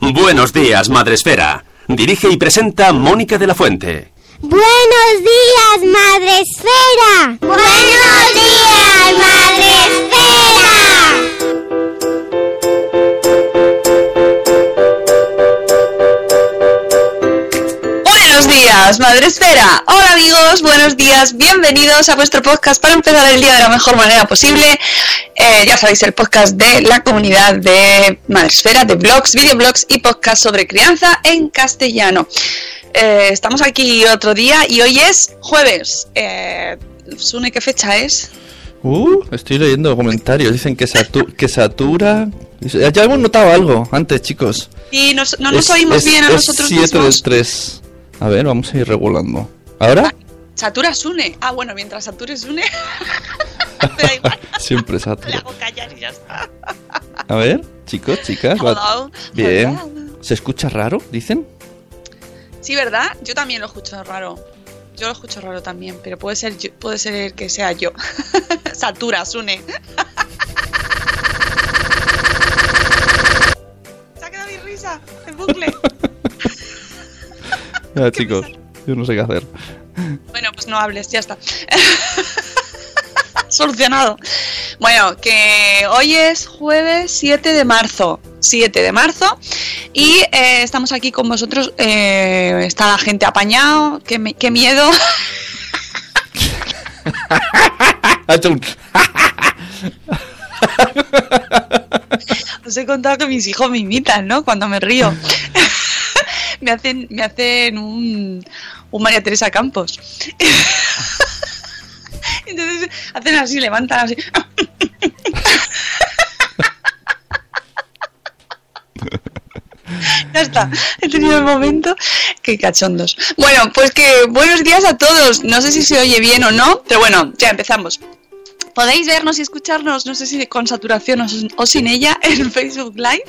Buenos días, Madre Esfera. Dirige y presenta Mónica de la Fuente. Buenos días, Madre Esfera. Buenos días, Madre días, Madre Esfera. Hola amigos, buenos días, bienvenidos a vuestro podcast para empezar el día de la mejor manera posible. Eh, ya sabéis, el podcast de la comunidad de Madre Esfera, de blogs, videoblogs y podcast sobre crianza en castellano. Eh, estamos aquí otro día y hoy es jueves. Eh, Sune, ¿qué fecha es? Uh, estoy leyendo comentarios. Dicen que, satu- que satura. Ya hemos notado algo antes, chicos. Y nos- no nos Es- oímos es- bien a es nosotros 7 mismos. del 3. A ver, vamos a ir regulando. ¿Ahora? Satura Sune. Ah, bueno, mientras sature Sune. Me da igual, Siempre le satura. hago callar y ya está. A ver, chicos, chicas. va-. Bien. Hello. ¿Se escucha raro? Dicen. Sí, ¿verdad? Yo también lo escucho raro. Yo lo escucho raro también, pero puede ser yo- puede ser que sea yo. Satura, Sune. Se ha quedado mi risa en bucle. Ya, chicos, yo no sé qué hacer. Bueno, pues no hables, ya está. Solucionado. Bueno, que hoy es jueves 7 de marzo. 7 de marzo. Y eh, estamos aquí con vosotros. eh, está la gente apañado. Qué, me- qué miedo. Os he contado que mis hijos me imitan, ¿no? Cuando me río. me hacen, me hacen un, un María Teresa Campos. Entonces hacen así, levantan así. Ya está, he tenido el momento. Qué cachondos. Bueno, pues que buenos días a todos. No sé si se oye bien o no, pero bueno, ya empezamos. Podéis vernos y escucharnos, no sé si con saturación o, sin- ella, en Facebook Live,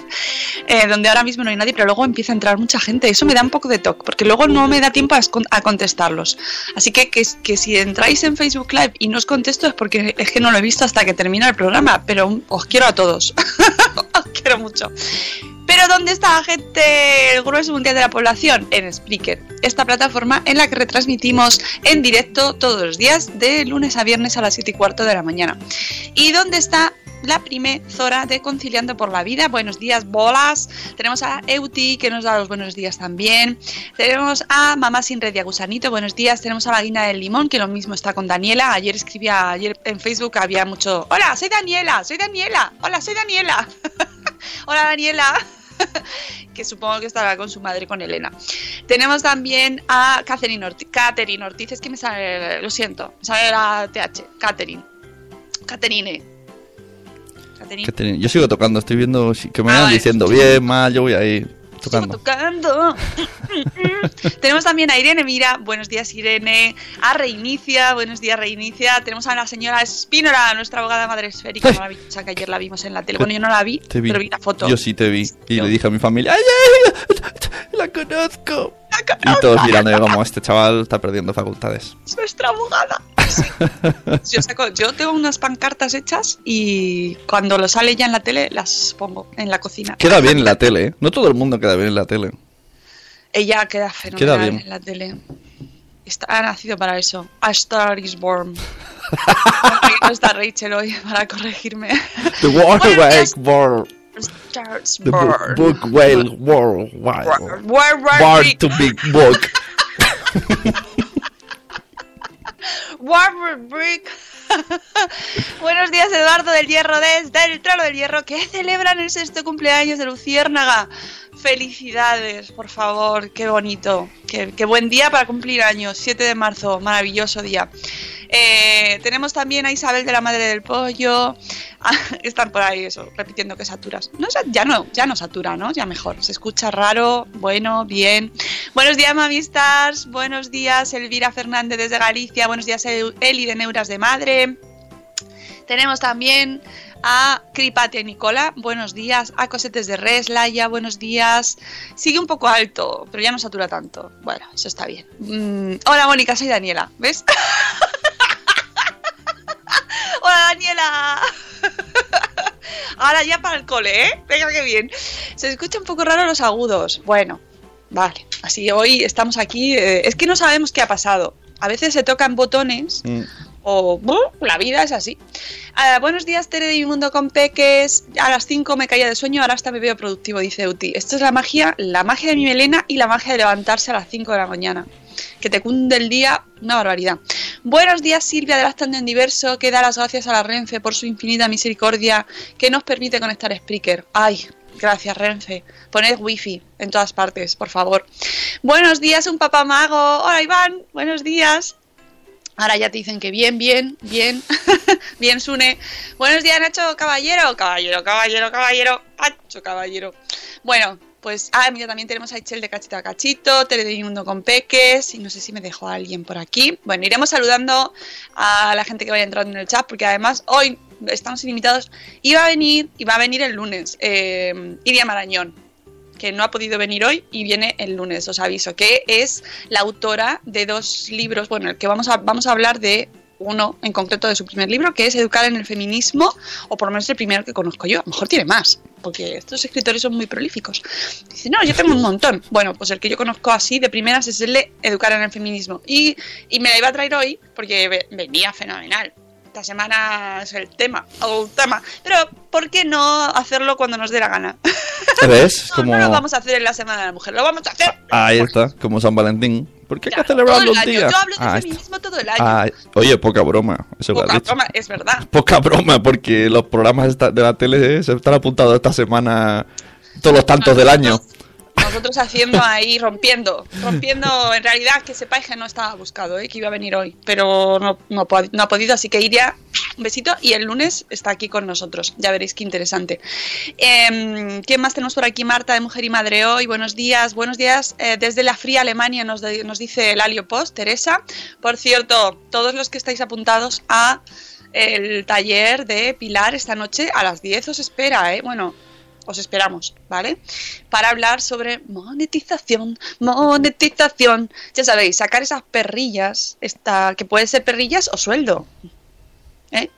eh, donde ahora mismo no hay nadie, pero luego empieza a entrar mucha gente. Eso me da un poco de toque, porque luego no me da tiempo a, contestarlos. Así que que si entráis en Facebook Live y no os contesto es porque es que no lo he visto hasta que termina el programa, pero os quiero a todos. os quiero mucho. Pero ¿dónde está la gente, el grueso mundial de la población? En Spreaker, esta plataforma en la que retransmitimos en directo todos los días, de lunes a viernes a las 7 y cuarto de la mañana. ¿Y dónde está la prime Zora de Conciliando por la Vida? Buenos días, bolas. Tenemos a Euti, que nos da los buenos días también. Tenemos a Mamá sin red y a Gusanito, buenos días. Tenemos a la del Limón, que lo mismo está con Daniela. Ayer escribía, ayer en Facebook había mucho... Hola, soy Daniela, soy Daniela. Hola, soy Daniela. Hola, Daniela. que supongo que estará con su madre, con Elena. Tenemos también a Catherine Ortiz. Catherine Ortiz, es que me sale, lo siento, me sale la TH. Catherine. Catherine. Catherine. Yo sigo tocando, estoy viendo que me Ah, van vale. diciendo bien, mal, yo voy ahí tocando. tocando. Tenemos también a Irene Mira, buenos días Irene, a Reinicia, buenos días Reinicia, tenemos a la señora Espínora, nuestra abogada madre esférica maravillosa que ayer la vimos en la tele. Bueno, yo no la vi, vi. pero vi la foto. Yo sí te vi. Y Yo. le dije a mi familia, ¡ay, ay, ay, la conozco! Y todos mirando yo como, este chaval está perdiendo facultades. Es nuestra abogada. Sí. Yo, saco- yo tengo unas pancartas hechas y cuando lo sale ya en la tele las pongo en la cocina. Queda bien en la tele, ¿eh? No todo el mundo queda bien en la tele. Ella queda fenomenal bien. en la tele. Está, ha nacido para eso. A Star is Born. no está Rachel hoy para corregirme. The War Buenos Wake días. World. Star is The book, book Whale World. War, War- War- to Big Book. Warmer Brick. Buenos días, Eduardo del Hierro, desde el Trono del Hierro, que celebran el sexto cumpleaños de Luciérnaga. Felicidades, por favor, qué bonito. Qué, qué buen día para cumplir años, 7 de marzo, maravilloso día. Eh, tenemos también a Isabel de la Madre del Pollo. Ah, están por ahí eso, repitiendo que saturas. No, ya no, ya no satura, ¿no? Ya mejor. Se escucha raro, bueno, bien. Buenos días, Mavistars. Buenos días, Elvira Fernández desde Galicia. Buenos días, El- Eli de Neuras de Madre. Tenemos también a Cripatia y Nicola, buenos días. A Cosetes de Res, Laia, buenos días. Sigue un poco alto, pero ya no satura tanto. Bueno, eso está bien. Mm, hola, Mónica, soy Daniela. ¿Ves? hola, Daniela. Ahora ya para el cole, ¿eh? Venga, qué bien. Se escucha un poco raro los agudos. Bueno, vale. Así hoy estamos aquí. eh, es que no sabemos qué ha pasado. A veces se tocan botones Mm. o ¡buh! la vida es así. Ah, buenos días, Tere de Mi Mundo con Peques. A las 5 me caía de sueño, ahora hasta me veo productivo, dice Uti. Esto es la magia, la magia de mi melena y la magia de levantarse a las 5 de la mañana. Que te cunde el día, una barbaridad. Buenos días, Silvia de Lactando en Diverso, que da las gracias a la Renfe por su infinita misericordia que nos permite conectar Spreaker. Ay, gracias, Renfe. Poned wifi en todas partes, por favor. Buenos días, un papá mago. Hola, Iván. Buenos días. Ahora ya te dicen que bien, bien, bien, bien, Sune. Buenos días, Nacho Caballero. Caballero, caballero, caballero. Nacho Caballero. Bueno, pues, ah, mira, también tenemos a Ichel de Cachito a Cachito, Tele de Mi Mundo con Peques, y no sé si me dejó alguien por aquí. Bueno, iremos saludando a la gente que vaya entrando en el chat, porque además hoy estamos ilimitados. Iba a venir, y va a venir el lunes, eh, Iria Marañón, que no ha podido venir hoy y viene el lunes, os aviso, que es la autora de dos libros, bueno, el que vamos a, vamos a hablar de uno en concreto de su primer libro, que es Educar en el Feminismo, o por lo menos el primero que conozco yo. A lo mejor tiene más, porque estos escritores son muy prolíficos. Dice, no, yo tengo un montón. Bueno, pues el que yo conozco así de primeras es el de Educar en el Feminismo. Y, y me la iba a traer hoy porque ve- venía fenomenal. Esta semana es el tema, el tema. Pero, ¿por qué no hacerlo cuando nos dé la gana? ¿Ves? No, Como... no lo vamos a hacer en la Semana de la Mujer, lo vamos a hacer. Ahí está, como San Valentín. ¿Por qué hay que celebrarlo el un año. día? Yo hablo de Ah, está. feminismo todo el año. Ah, oye, poca broma. Eso Poca broma, es verdad. Poca broma, porque los programas de la tele se están apuntados esta semana todos los tantos del año. Nosotros haciendo ahí, rompiendo, rompiendo, en realidad que sepáis que no estaba buscado, ¿eh? que iba a venir hoy, pero no, no, ha podido, así que iría, un besito, y el lunes está aquí con nosotros, ya veréis qué interesante. Em, ¿Quién más tenemos por aquí? Marta de Mujer y Madre Hoy, buenos días, buenos días eh, desde la fría Alemania, nos, de- nos dice el Alio Post, Teresa. Por cierto, todos los que estáis apuntados a el taller de Pilar esta noche a las 10 os espera, ¿eh? Bueno, os esperamos, ¿vale? Para hablar sobre monetización, monetización. Ya sabéis, sacar esas perrillas, esta, que pueden ser perrillas o sueldo. ¿Eh?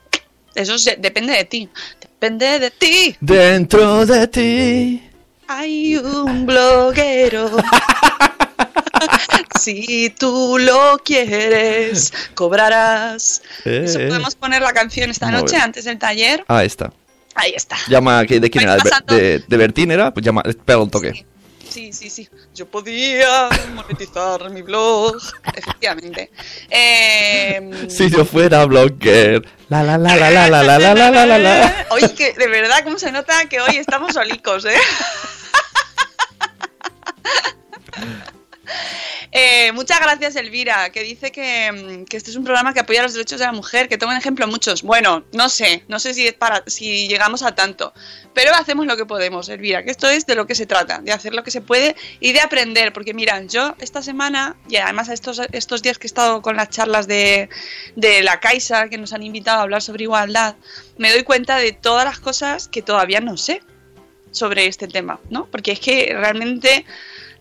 Eso se- depende de ti. Depende de ti. Dentro de ti. Hay un bloguero. si tú lo quieres, cobrarás. Eso Eh. podemos poner la canción esta noche bien. antes del taller. Ahí está. Ahí está. Llama, ¿que- ¿de quién era? ¿De, de, Bertín era? Pues llama, pega un toque. Sí, sí, sí. Yo podía monetizar mi blog. Efectivamente. Eh, Si yo fuera blogger. La la la la la la la la la la la la. Oye, que de verdad, ¿cómo se nota que hoy estamos solicos, eh? Eh, muchas gracias, Elvira, que dice que, mm, que este es un programa que apoya los derechos de la mujer, que toma ejemplo muchos. Bueno, no sé, no sé si es para si llegamos a tanto, pero hacemos lo que podemos, Elvira, que esto es de lo que se trata, de hacer lo que se puede y de aprender, porque mira, yo esta semana, y además estos, estos días que he estado con las charlas de, de la Caixa, que nos han invitado a hablar sobre igualdad, me doy cuenta de todas las cosas que todavía no sé sobre este tema, ¿no? Porque es que realmente,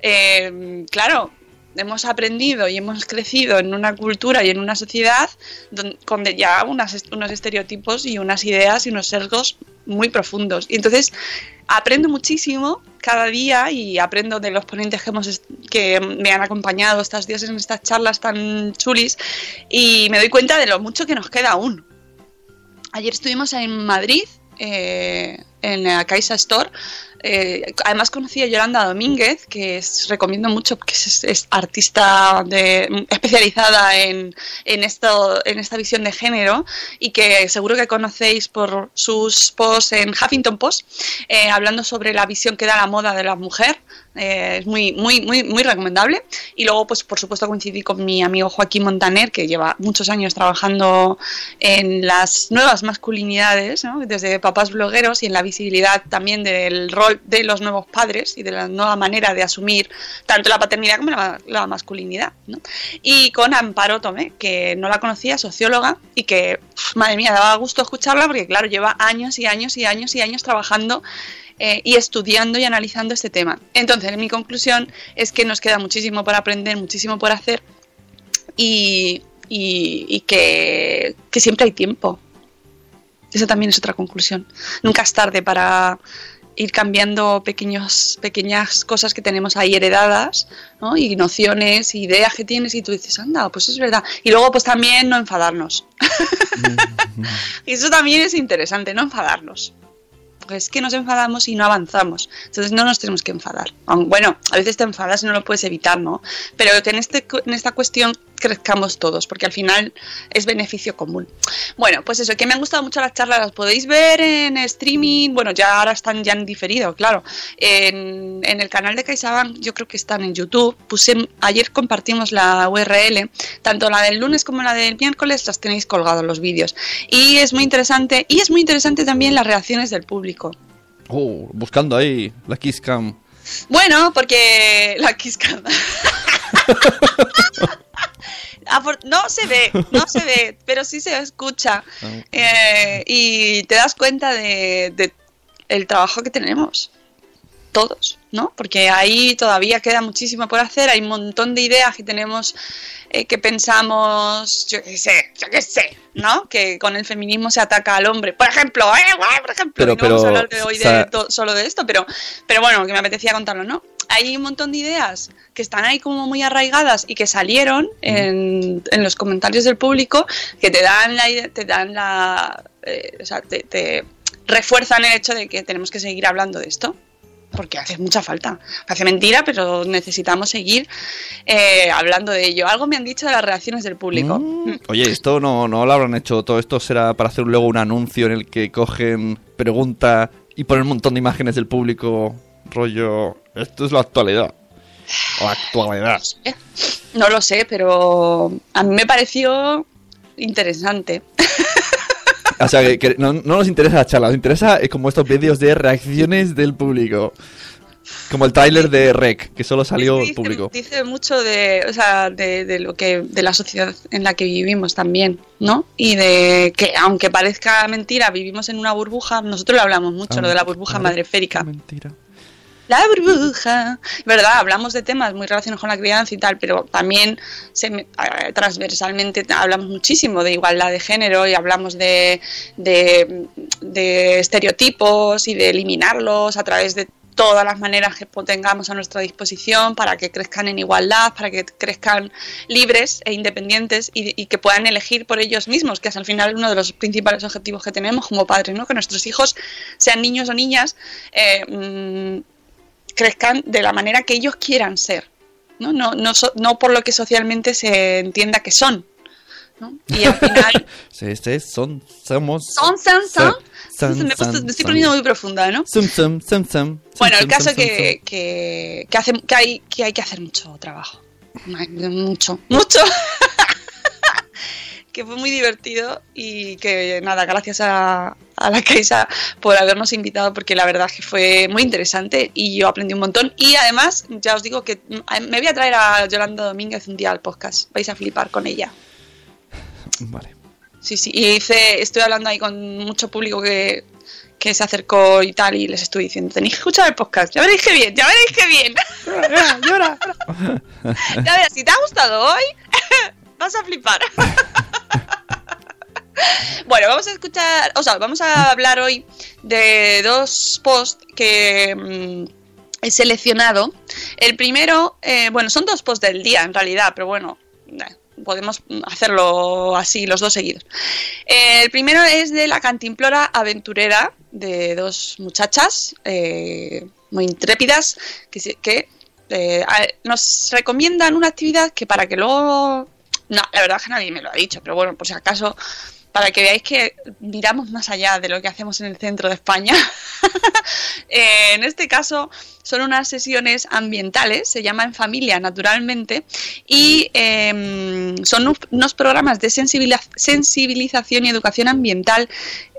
eh, claro, hemos aprendido y hemos crecido en una cultura y en una sociedad don- con de- ya unas, unos estereotipos y unas ideas y unos sesgos muy profundos. Y entonces aprendo muchísimo cada día y aprendo de los ponentes que, hemos, que me han acompañado estos días en estas charlas tan chulis y me doy cuenta de lo mucho que nos queda aún. Ayer estuvimos en Madrid, eh, en la Caixa Store. Eh, además conocí a Yolanda Domínguez, que es- recomiendo mucho, que es, artista de, especializada en esta visión de género y que seguro que conocéis por sus posts en Huffington Post, eh, hablando sobre la visión que da la moda de la mujer. Eh, es muy, muy, muy, muy recomendable. Y luego, pues por supuesto, coincidí con mi amigo Joaquín Montaner, que lleva muchos años trabajando en las nuevas masculinidades, desde papás blogueros y en la visibilidad también del rol de los nuevos padres y de la nueva manera de asumir tanto la paternidad como la, masculinidad. Y con Amparo Tomé, que no la conocía, socióloga, y que, pf, madre mía, daba gusto escucharla porque, claro, lleva años y años y años y años trabajando eh, y estudiando y analizando este tema. Entonces, mi conclusión es que nos queda muchísimo por aprender, muchísimo por hacer y, y- y que, que siempre hay tiempo. Esa también es otra conclusión. Nunca es tarde para ir cambiando pequeños, pequeñas cosas que tenemos ahí heredadas, ¿no? Y nociones, ideas que tienes y tú dices, anda, pues es verdad. Y luego pues también no enfadarnos. y eso también es interesante, no enfadarnos. Es que nos enfadamos y no avanzamos. Entonces no nos tenemos que enfadar. Bueno, a veces te enfadas y no lo puedes evitar, ¿no? Pero que en, este, en esta cuestión crezcamos todos, porque al final es beneficio común. Bueno, pues eso, que me han gustado mucho las charlas, las podéis ver en streaming, bueno, ya ahora están ya en diferido, claro. En, en el canal de CaixaBank, yo creo que están en YouTube. Puse, ayer compartimos la URL, tanto la del lunes como la del miércoles, las tenéis colgados los vídeos. Y es muy interesante, y es muy interesante también las reacciones del público. Oh, buscando ahí la Kiss Cam. Bueno, porque la. Afor- No se ve, no se ve, pero sí se escucha. Eh, y te das cuenta de, de el trabajo que tenemos. Todos, ¿no? Porque ahí todavía queda muchísimo por hacer, hay un montón de ideas que tenemos eh, que pensamos, yo qué sé, yo qué sé, ¿no? Que con el feminismo se ataca al hombre. Por ejemplo, ¿eh? Por ejemplo, Pero- y no vamos a hablar de hoy de o sea- to- solo de esto, pero, pero bueno, que me apetecía contarlo, ¿no? Hay un montón de ideas que están ahí como muy arraigadas y que salieron en, en los comentarios del público que te dan la te dan la eh, o sea, te, te refuerzan el hecho de que tenemos que seguir hablando de esto porque hace mucha falta. Hace mentira, pero necesitamos seguir eh, hablando de ello. Algo me han dicho de las reacciones del público. Mm. Oye, esto no, no lo habrán hecho. Todo esto será para hacer luego un anuncio en el que cogen pregunta y ponen un montón de imágenes del público. Rollo, esto es la actualidad. La actualidad. No lo sé, pero a mí me pareció interesante. O sea, que, que no, no nos interesa la charla, nos interesa eh, como estos vídeos de reacciones del público. Como el tráiler de Rec, que solo salió dice, público. dice mucho de, o sea, de, de lo que de la sociedad en la que vivimos también, ¿no? Y de que aunque parezca mentira, vivimos en una burbuja. Nosotros lo hablamos mucho, Ah, lo de la burbuja claro. madreférica. Mentira. La burbuja. ¿Verdad? Hablamos de temas muy relacionados con la crianza y tal, pero también transversalmente hablamos muchísimo de igualdad de género y hablamos de, de, estereotipos y de eliminarlos a través de todas las maneras que tengamos a nuestra disposición para que crezcan en igualdad, para que crezcan libres e independientes y, y que puedan elegir por ellos mismos, que es al final uno de los principales objetivos que tenemos como padres, ¿no? Que nuestros hijos, sean niños o niñas, eh, mm, crezcan de la manera que ellos quieran ser, ¿no? No, no, no por lo que socialmente se entienda que son. ¿no? Y al final, Sí, sí, son, somos. son, son, son. Son, me, he puesto- son, me estoy son. poniendo muy profunda, ¿no? Sum, sum, sum, sum. Bueno, el caso que, que, que, hace, que, hay, que hay que hacer mucho trabajo. Mucho, mucho. que fue muy divertido y que nada, gracias a, a la Caixa por habernos invitado porque la verdad es que fue muy interesante y yo aprendí un montón y además ya os digo que me voy a traer a Yolanda Domínguez un día al podcast, vais a flipar con ella. Vale. Sí, sí, y hice, estoy hablando ahí con mucho público que, que se acercó y tal, y les estuve diciendo, tenéis que escuchar el podcast, ya veréis que bien, ya veréis que bien. llora. ya verás, si te ha gustado hoy, vas a flipar. bueno, vamos a escuchar, o sea, vamos a hablar hoy de dos posts que mm, he seleccionado. El primero, eh, bueno, son dos posts del día en realidad, pero bueno, eh, podemos hacerlo así, los dos seguidos. Eh, el primero es de la cantimplora aventurera de dos muchachas muy intrépidas que, que, nos recomiendan una actividad que para que luego... No, la verdad es que nadie me lo ha dicho, pero bueno, por si acaso, para que veáis que miramos más allá de lo que hacemos en el centro de España. Eh, en este caso son unas sesiones ambientales, se llama En Familia Naturalmente, y eh, son un- unos programas de sensibiliza- sensibilización y educación ambiental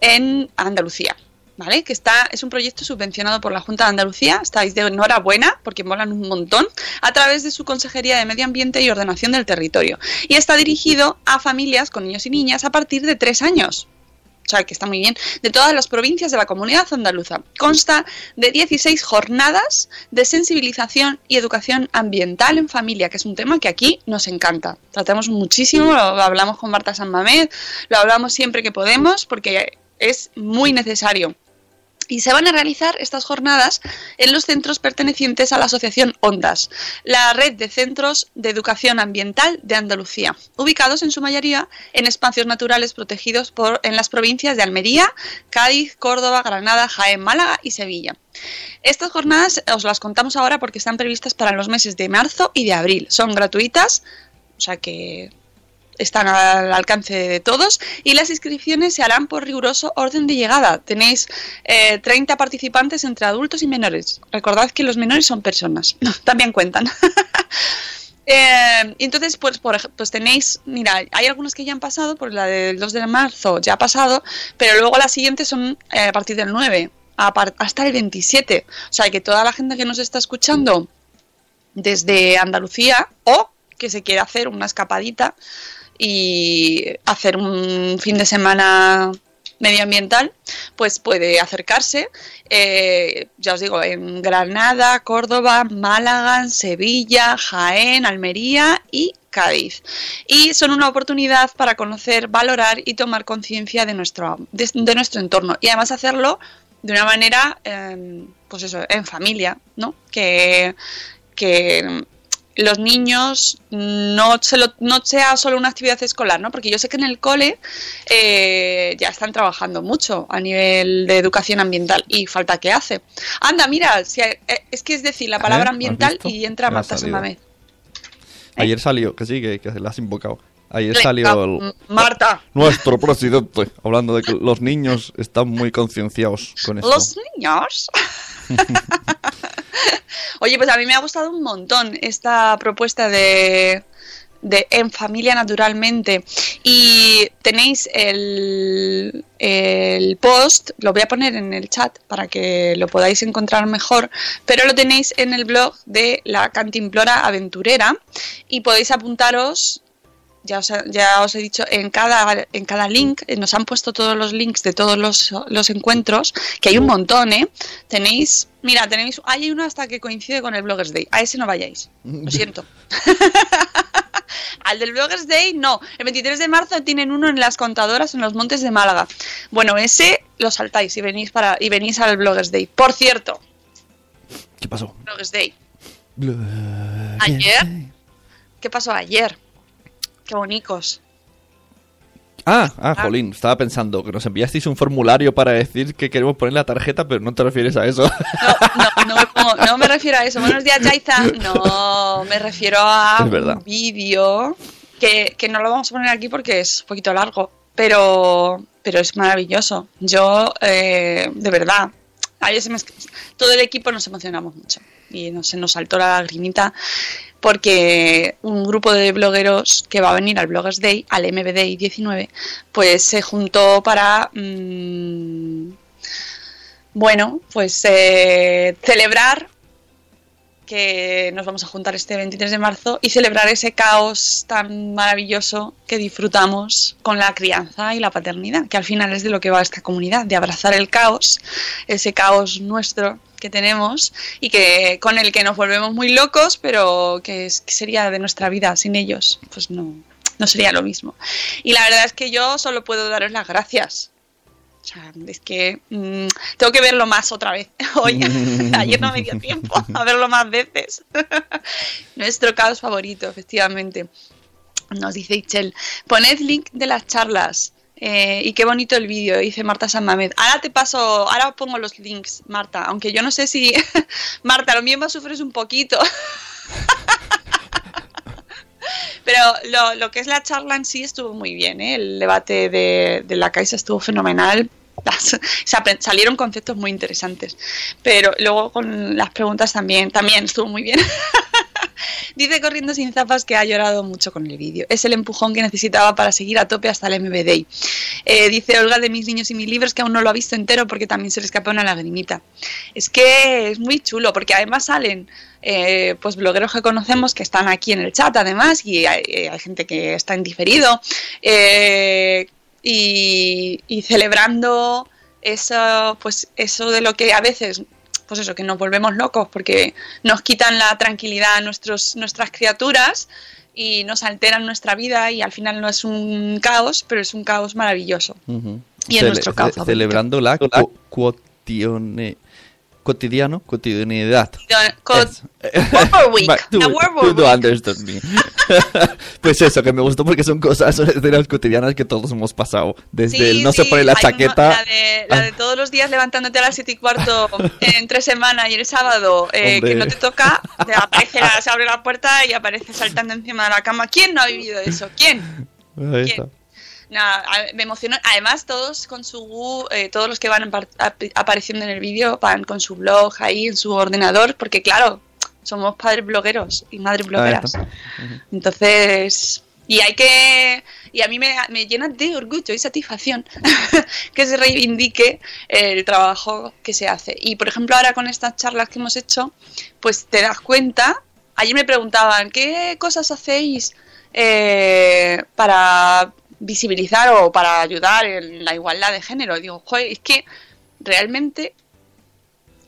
en Andalucía. ¿Vale? Que está, es un proyecto subvencionado por la Junta de Andalucía, estáis de enhorabuena porque molan un montón, a través de su Consejería de Medio Ambiente y Ordenación del Territorio. Y está dirigido a familias con niños y niñas a partir de tres años o sea que está muy bien, de todas las provincias de la comunidad andaluza. Consta de 16 jornadas de sensibilización y educación ambiental en familia, que es un tema que aquí nos encanta. Tratamos muchísimo, lo hablamos con Marta San Mamés, lo hablamos siempre que podemos, porque es muy necesario. Y se van a realizar estas jornadas en los centros pertenecientes a la Asociación Ondas, la red de centros de educación ambiental de Andalucía, ubicados en su mayoría en espacios naturales protegidos por, en las provincias de Almería, Cádiz, Córdoba, Granada, Jaén, Málaga y Sevilla. Estas jornadas os las contamos ahora porque están previstas para los meses de marzo y de abril. Son gratuitas, o sea que están al alcance de todos y las inscripciones se harán por riguroso orden de llegada. Tenéis eh, 30 participantes entre adultos y menores. Recordad que los menores son personas, también cuentan. Eh, entonces, pues, por, pues tenéis, mira, hay algunas que ya han pasado, pues la del 2 de marzo ya ha pasado, pero luego las siguientes son eh, a partir del 9 a par- hasta el 27. O sea, que toda la gente que nos está escuchando desde Andalucía o que se quiere hacer una escapadita y hacer un fin de semana medioambiental, pues puede acercarse, eh, ya os digo, en Granada, Córdoba, Málaga, Sevilla, Jaén, Almería y Cádiz. Y son una oportunidad para conocer, valorar y tomar conciencia de nuestro, de, nuestro entorno. Y además hacerlo de una manera, eh, pues eso, en familia, ¿no? Que, que los niños no, se lo- no sea solo una actividad escolar, ¿no? Porque yo sé que en el cole eh, ya están trabajando mucho a nivel de educación ambiental y falta que hace. Anda, mira, si hay- eh, es que es decir la palabra ¿has ambiental y entra Marta. Samamé. Ayer salió, que sí, que, que la has invocado. Ayer salió el- Marta, nuestro presidente hablando de que los niños están muy concienciados con esto. los niños. Oye, pues a mí me ha gustado un montón esta propuesta de, de En Familia Naturalmente. Y tenéis el, el post, lo voy a poner en el chat para que lo podáis encontrar mejor, pero lo tenéis en el blog de la Cantimplora Aventurera y podéis apuntaros ya os, ya os he dicho, en cada, en cada link, eh, nos han puesto todos los links de todos los, los encuentros, que hay un montón, ¿eh? Tenéis, mira, tenéis, hay uno hasta que coincide con el Bloggers Day, a ese no vayáis, lo siento. Al del Bloggers Day, no. El 23 de marzo tienen uno en las contadoras en los montes de Málaga. Bueno, ese lo saltáis y venís para y venís al Bloggers Day. Por cierto, ¿Qué pasó? Bloggers Day. Ayer. ¿Qué pasó ayer? Qué bonicos. Ah, ah, jolín, estaba pensando que nos enviasteis un formulario para decir que queremos poner la tarjeta, pero no te refieres a eso. No, no me, pongo- no me refiero a eso. Buenos días, Jaiza. No, me refiero a un vídeo que, que no lo vamos a poner aquí porque es un poquito largo, pero, pero es maravilloso. Yo, eh, de verdad, ayer se me- todo el equipo nos emocionamos mucho y no, se nos saltó la lagrimita porque un grupo de blogueros que va a venir al Bloggers Day, al MBD 19, pues se juntó para... mm, bueno, pues eh, celebrar que nos vamos a juntar este 23 de marzo y celebrar ese caos tan maravilloso que disfrutamos con la crianza y la paternidad, que al final es de lo que va esta comunidad, de abrazar el caos, ese caos nuestro que tenemos y que con el que nos volvemos muy locos, pero que, sería de nuestra vida sin ellos, pues no, no sería lo mismo. Y la verdad es que yo solo puedo daros las gracias. O sea, es que mm, tengo que verlo más otra vez. Hoy, ayer no me dio tiempo a verlo más veces. Nuestro caos favorito, efectivamente. Nos dice Ichel, poned link de las charlas. Eh, y qué bonito el vídeo, dice Marta San Mamed. Ahora te paso, ahora pongo los links, Marta. Aunque yo no sé si. Marta, lo mismo sufres un poquito. Pero lo, lo, que es la charla en sí estuvo muy bien, ¿eh? el debate de, de la Caixa estuvo fenomenal. salieron conceptos muy interesantes. Pero luego con las preguntas también, también estuvo muy bien. Dice Corriendo sin zapas que ha llorado mucho con el vídeo. Es el empujón que necesitaba para seguir a tope hasta el MBD. Eh, dice Olga de Mis Niños y Mis Libros que aún no lo ha visto entero porque también se le escapa una lagrimita. Es que es muy chulo porque además salen eh, pues blogueros que conocemos que están aquí en el chat además y hay, eh, hay gente que está en diferido eh, y, y, celebrando eso pues eso de lo que a veces pues eso que nos volvemos locos porque nos quitan la tranquilidad a nuestros nuestras criaturas y nos alteran nuestra vida y al final no es un caos pero es un caos maravilloso uh -huh. y en Cele nuestro caos ce celebrando la cu cuotione cotidiano, cotidianidad. War Week. tú, tú no understood me. pues eso, que me gustó porque son cosas, son escenas cotidianas que todos hemos pasado. Desde sí, el no sí, se pone la chaqueta. Uno, la, de, la de, todos los días levantándote a las 7 y cuarto entre semana y el sábado eh, que no te toca, te aparece la, se abre la puerta y aparece saltando encima de la cama. ¿Quién no ha vivido eso? ¿Quién? Ahí ¿Quién? está. Nada, me emocionó. Además, todos con su. Eh, todos los que van ap apareciendo en el vídeo van con su blog ahí en su ordenador, porque, claro, somos padres blogueros y madres blogueras. Uh -huh. Entonces. Y hay que. Y a mí me, me llena de orgullo y satisfacción que se reivindique el trabajo que se hace. Y, por ejemplo, ahora con estas charlas que hemos hecho, pues te das cuenta. Ayer me preguntaban, ¿qué cosas hacéis eh, para visibilizar o para ayudar en la igualdad de género. Digo, joder, es que realmente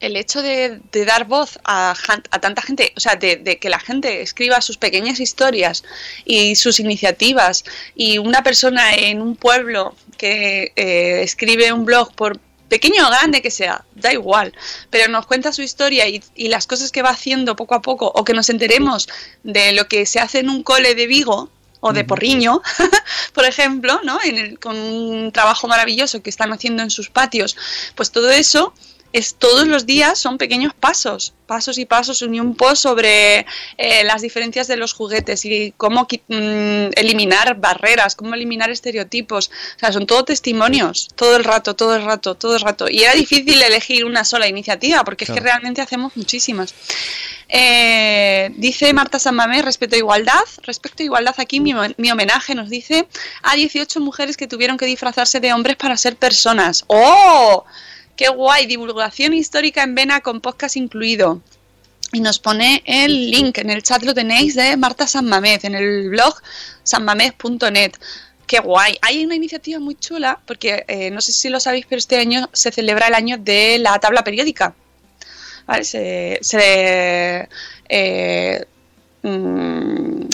el hecho de, dar voz a, tanta gente, o sea, de, de, que la gente escriba sus pequeñas historias y sus iniciativas y una persona en un pueblo que eh, escribe un blog por pequeño o grande que sea, da igual, pero nos cuenta su historia y, y, las cosas que va haciendo poco a poco o que nos enteremos de lo que se hace en un cole de Vigo, o de Porriño, por ejemplo, ¿no? En el, con un trabajo maravilloso que están haciendo en sus patios, pues todo eso es todos los días son pequeños pasos, pasos y pasos, un y un post sobre eh, las diferencias de los juguetes y cómo mm, eliminar barreras, cómo eliminar estereotipos. O sea, son todo testimonios, todo el rato, todo el rato, todo el rato. Y era difícil elegir una sola iniciativa, porque claro. es que realmente hacemos muchísimas. Eh, dice Marta Sanmamé, respecto a igualdad, respecto a igualdad aquí mi, mi, homenaje nos dice a 18 mujeres que tuvieron que disfrazarse de hombres para ser personas. ¡Oh! ¡Qué guay! Divulgación histórica en Vena con podcast incluido. Y nos pone el link, en el chat lo tenéis, de Marta Sanmamed, en el blog sanmamed.net. ¡Qué guay! Hay una iniciativa muy chula, porque eh, no sé si lo sabéis, pero este año se celebra el año de la tabla periódica. ¿Vale? Se, se, eh, mmm,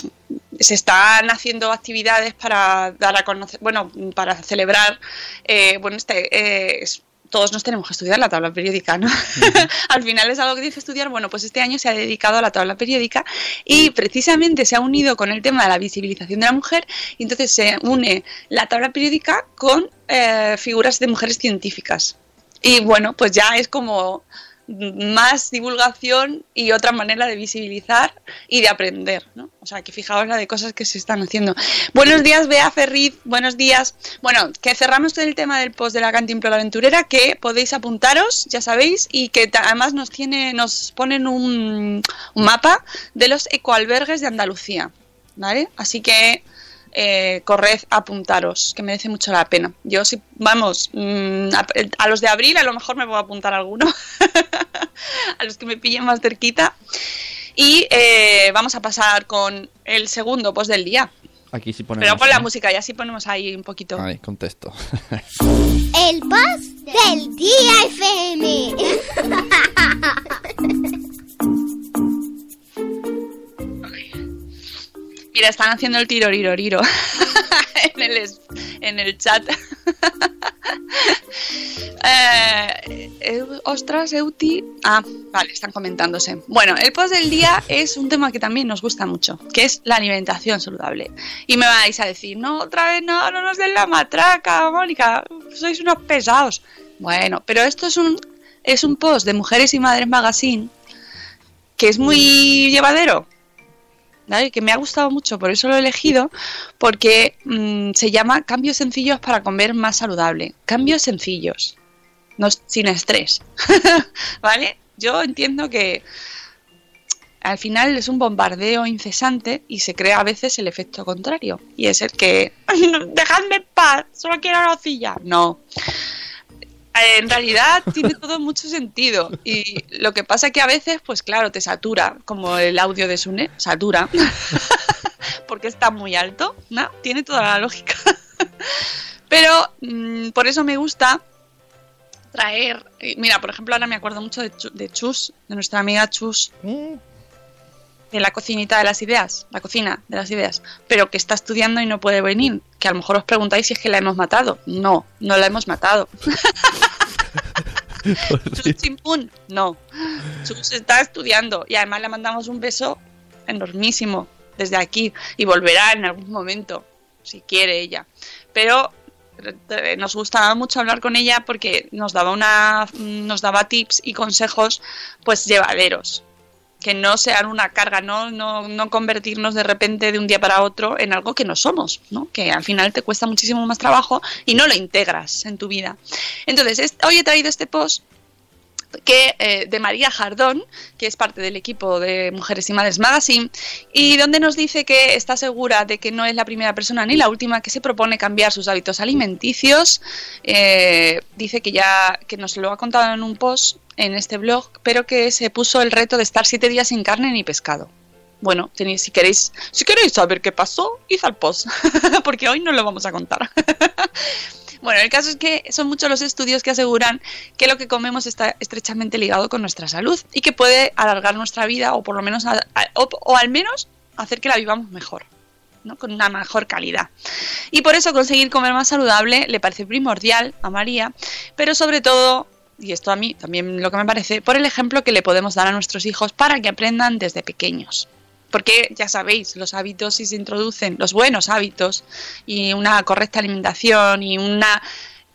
se están haciendo actividades para dar a conocer, bueno, para celebrar, eh, bueno, este, todos nos tenemos que estudiar la tabla periódica, ¿no? Uh -huh. Al final es algo que tienes que estudiar. Bueno, pues este año se ha dedicado a la tabla periódica y precisamente se ha unido con el tema de la visibilización de la mujer y entonces se une la tabla periódica con eh, figuras de mujeres científicas. Y bueno, pues ya es como más divulgación y otra manera de visibilizar y de aprender, ¿no? O sea, que fijaos la de cosas que se están haciendo. Buenos días, Bea Ferriz, buenos días. Bueno, que cerramos el tema del post de la Cantimplora Aventurera, que podéis apuntaros, ya sabéis, y que además nos tiene, nos ponen un, un mapa de los ecoalbergues de Andalucía, ¿vale? Así que eh, corred, apuntaros, que merece mucho la pena. Yo si vamos, mmm, a, a, los de abril a lo mejor me voy a apuntar alguno, a los que me pillen más cerquita. Y eh, vamos a pasar con el segundo post del día. Aquí sí ponemos. Pero pon la ¿no? música y así ponemos ahí un poquito. Ahí, contesto. El post del día FM. Mira, están haciendo el tiroriroriro en, el, en el chat. Eh, ostras, Euti. Ah, vale, están comentándose. Bueno, el post del día es un tema que también nos gusta mucho, que es la alimentación saludable. Y me vais a decir, no, otra vez no, no nos den la matraca, Mónica, sois unos pesados. Bueno, pero esto es un, es un post de Mujeres y Madres Magazine que es muy llevadero. Que me ha gustado mucho, por eso lo he elegido, porque mm, se llama Cambios sencillos para comer más saludable. Cambios sencillos, no, sin estrés. ¿Vale? Yo entiendo que al final es un bombardeo incesante y se crea a veces el efecto contrario. Y es el que, "No, dejadme en paz, solo quiero nocilla. No. En realidad tiene todo mucho sentido. Y lo que pasa que a veces, pues claro, te satura, como el audio de Sune, satura. Porque está muy alto, ¿no? Tiene toda la lógica. Pero mm, por eso me gusta traer. eh, Mira, por ejemplo, ahora me acuerdo mucho de, Chu- de Chus, de nuestra amiga Chus, de la cocinita de las ideas, la cocina de las ideas, pero que está estudiando y no puede venir. Que a lo mejor os preguntáis si es que la hemos matado. No, no la hemos matado. Chimpún, no. Chus está estudiando y además le mandamos un beso enormísimo desde aquí y volverá en algún momento, si quiere ella. Pero eh, nos gustaba mucho hablar con ella porque nos daba una nos daba tips y consejos pues llevaderos que no sean una carga, no, no, no convertirnos de repente de un día para otro en algo que no somos, ¿no? que al final te cuesta muchísimo más trabajo y no lo integras en tu vida. Entonces, es- hoy he traído este post que eh, de María Jardón, que es parte del equipo de Mujeres y Madres Magazine, y donde nos dice que está segura de que no es la primera persona ni la última que se propone cambiar sus hábitos alimenticios. Eh, dice que ya que nos lo ha contado en un post en este blog, pero que se puso el reto de estar siete días sin carne ni pescado. Bueno, tenéis, si queréis, si queréis saber qué pasó, id al post, porque hoy no lo vamos a contar. Bueno, el caso es que son muchos los estudios que aseguran que lo que comemos está estrechamente ligado con nuestra salud y que puede alargar nuestra vida o por lo menos o, o al menos hacer que la vivamos mejor, ¿no? con una mejor calidad. Y por eso conseguir comer más saludable le parece primordial a María, pero sobre todo y esto a mí también lo que me parece, por el ejemplo que le podemos dar a nuestros hijos para que aprendan desde pequeños. Porque ya sabéis, los hábitos si se introducen, los buenos hábitos y una correcta alimentación y una,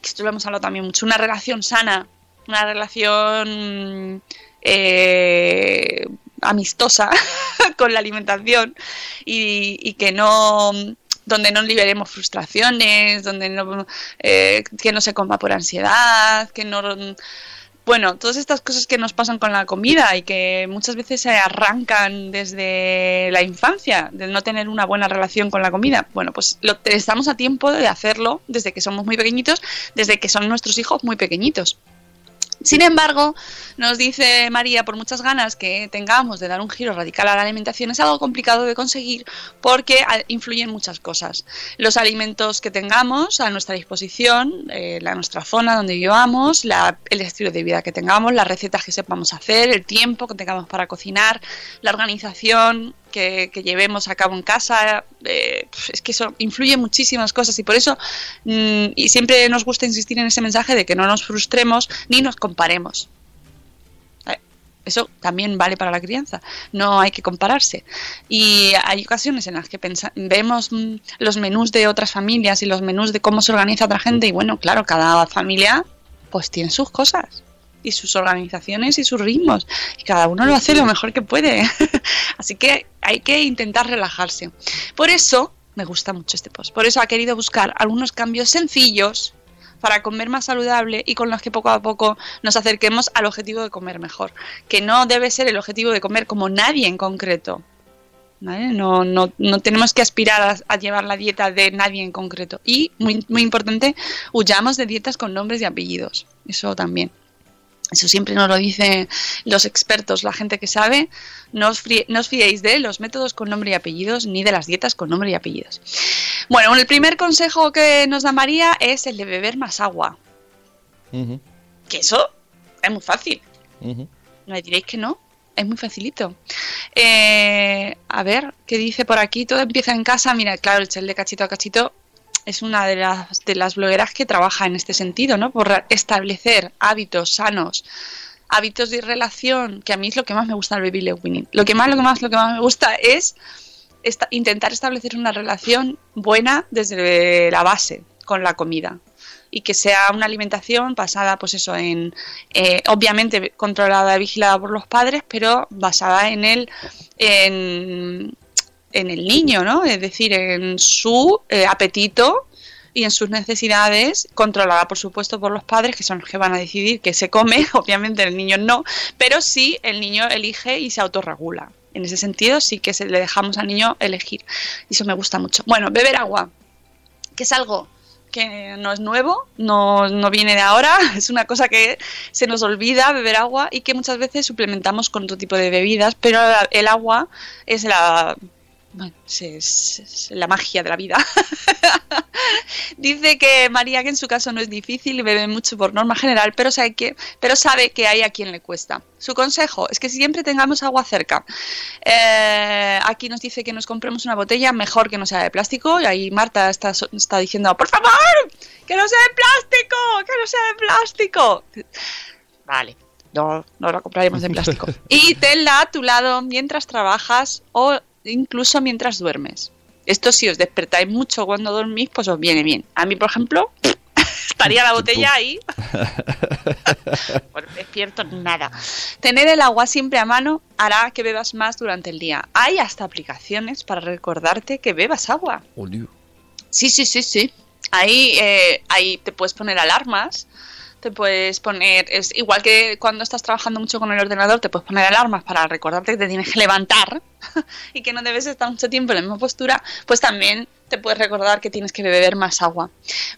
esto lo hemos hablado también mucho, una relación sana, una relación eh, amistosa con la alimentación y, y que no donde no liberemos frustraciones, donde no, eh, que no se coma por ansiedad, que no bueno, todas estas cosas que nos pasan con la comida y que muchas veces se arrancan desde la infancia, de no tener una buena relación con la comida. Bueno, pues lo, estamos a tiempo de hacerlo desde que somos muy pequeñitos, desde que son nuestros hijos muy pequeñitos. Sin embargo, nos dice María, por muchas ganas que tengamos de dar un giro radical a la alimentación, es algo complicado de conseguir porque a- influyen muchas cosas. Los alimentos que tengamos a nuestra disposición, eh, la nuestra zona donde vivamos, la- el estilo de vida que tengamos, las recetas que sepamos hacer, el tiempo que tengamos para cocinar, la organización que, llevemos a cabo en casa, eh, es que eso influye muchísimas cosas y por eso mm, y siempre nos gusta insistir en ese mensaje de que no nos frustremos ni nos comparemos. Eh, Eso también vale para la crianza. No hay que compararse. Y hay ocasiones en las que vemos mm, los menús de otras familias y los menús de cómo se organiza otra gente. Y bueno, claro, cada familia pues tiene sus cosas y sus organizaciones y sus ritmos. Y cada uno lo hace lo mejor que puede. Así que hay que intentar relajarse. Por eso me gusta mucho este post. Por eso ha querido buscar algunos cambios sencillos para comer más saludable y con los que poco a poco nos acerquemos al objetivo de comer mejor. Que no debe ser el objetivo de comer como nadie en concreto. ¿vale? No, no, no tenemos que aspirar a, a llevar la dieta de nadie en concreto. Y, muy, muy importante, huyamos de dietas con nombres y apellidos. Eso también. Eso siempre nos lo dicen los expertos, la gente que sabe. No os, no os fiéis de los métodos con nombre y apellidos ni de las dietas con nombre y apellidos. Bueno, el primer consejo que nos da María es el de beber más agua. Que eso es muy fácil. No me diréis que no. Es muy facilito. Eh, a ver, ¿qué dice por aquí? Todo empieza en casa. Mira, claro, el chel de cachito a cachito es una de las, de las blogueras que trabaja en este sentido, ¿no? Por establecer hábitos sanos, hábitos de relación, que a mí es lo que más me gusta del baby led weaning. Lo que más, lo que más, lo que más me gusta es esta- intentar establecer una relación buena desde la base con la comida y que sea una alimentación basada, pues eso, en eh, obviamente controlada y vigilada por los padres, pero basada en el en, en el niño, ¿no? Es decir, en su eh, apetito y en sus necesidades, controlada por supuesto por los padres, que son los que van a decidir qué se come, obviamente el niño no, pero sí el niño elige y se autorregula. En ese sentido sí que se le dejamos al niño elegir. Y eso me gusta mucho. Bueno, beber agua, que es algo que no es nuevo, no, no viene de ahora, es una cosa que se nos olvida beber agua y que muchas veces suplementamos con otro tipo de bebidas, pero el agua es la, bueno, es, es- la magia de la vida. Dice que María que en su caso no es difícil y bebe mucho por norma general, pero sabe que, pero sabe que hay a quien le cuesta. Su consejo es que siempre tengamos agua cerca. Eh, aquí nos dice que nos compremos una botella mejor que no sea de plástico y ahí Marta está, está diciendo, por favor, que no sea de plástico, que no sea de plástico. Vale. No, no la compraremos de plástico. Y tenla a tu lado mientras trabajas o incluso mientras duermes. Esto si os despertáis mucho cuando dormís, pues os viene bien. A mí, por ejemplo, estaría la botella ahí. Pues despierto nada. Tener el agua siempre a mano hará que bebas más durante el día. Hay hasta aplicaciones para recordarte que bebas agua. Sí, sí, sí, sí. Ahí, eh, ahí te puedes poner alarmas, te puedes poner, es igual que cuando estás trabajando mucho con el ordenador, te puedes poner alarmas para recordarte que te tienes que levantar y que no debes estar mucho tiempo en la misma postura, pues también te puedes recordar que tienes que beber más agua.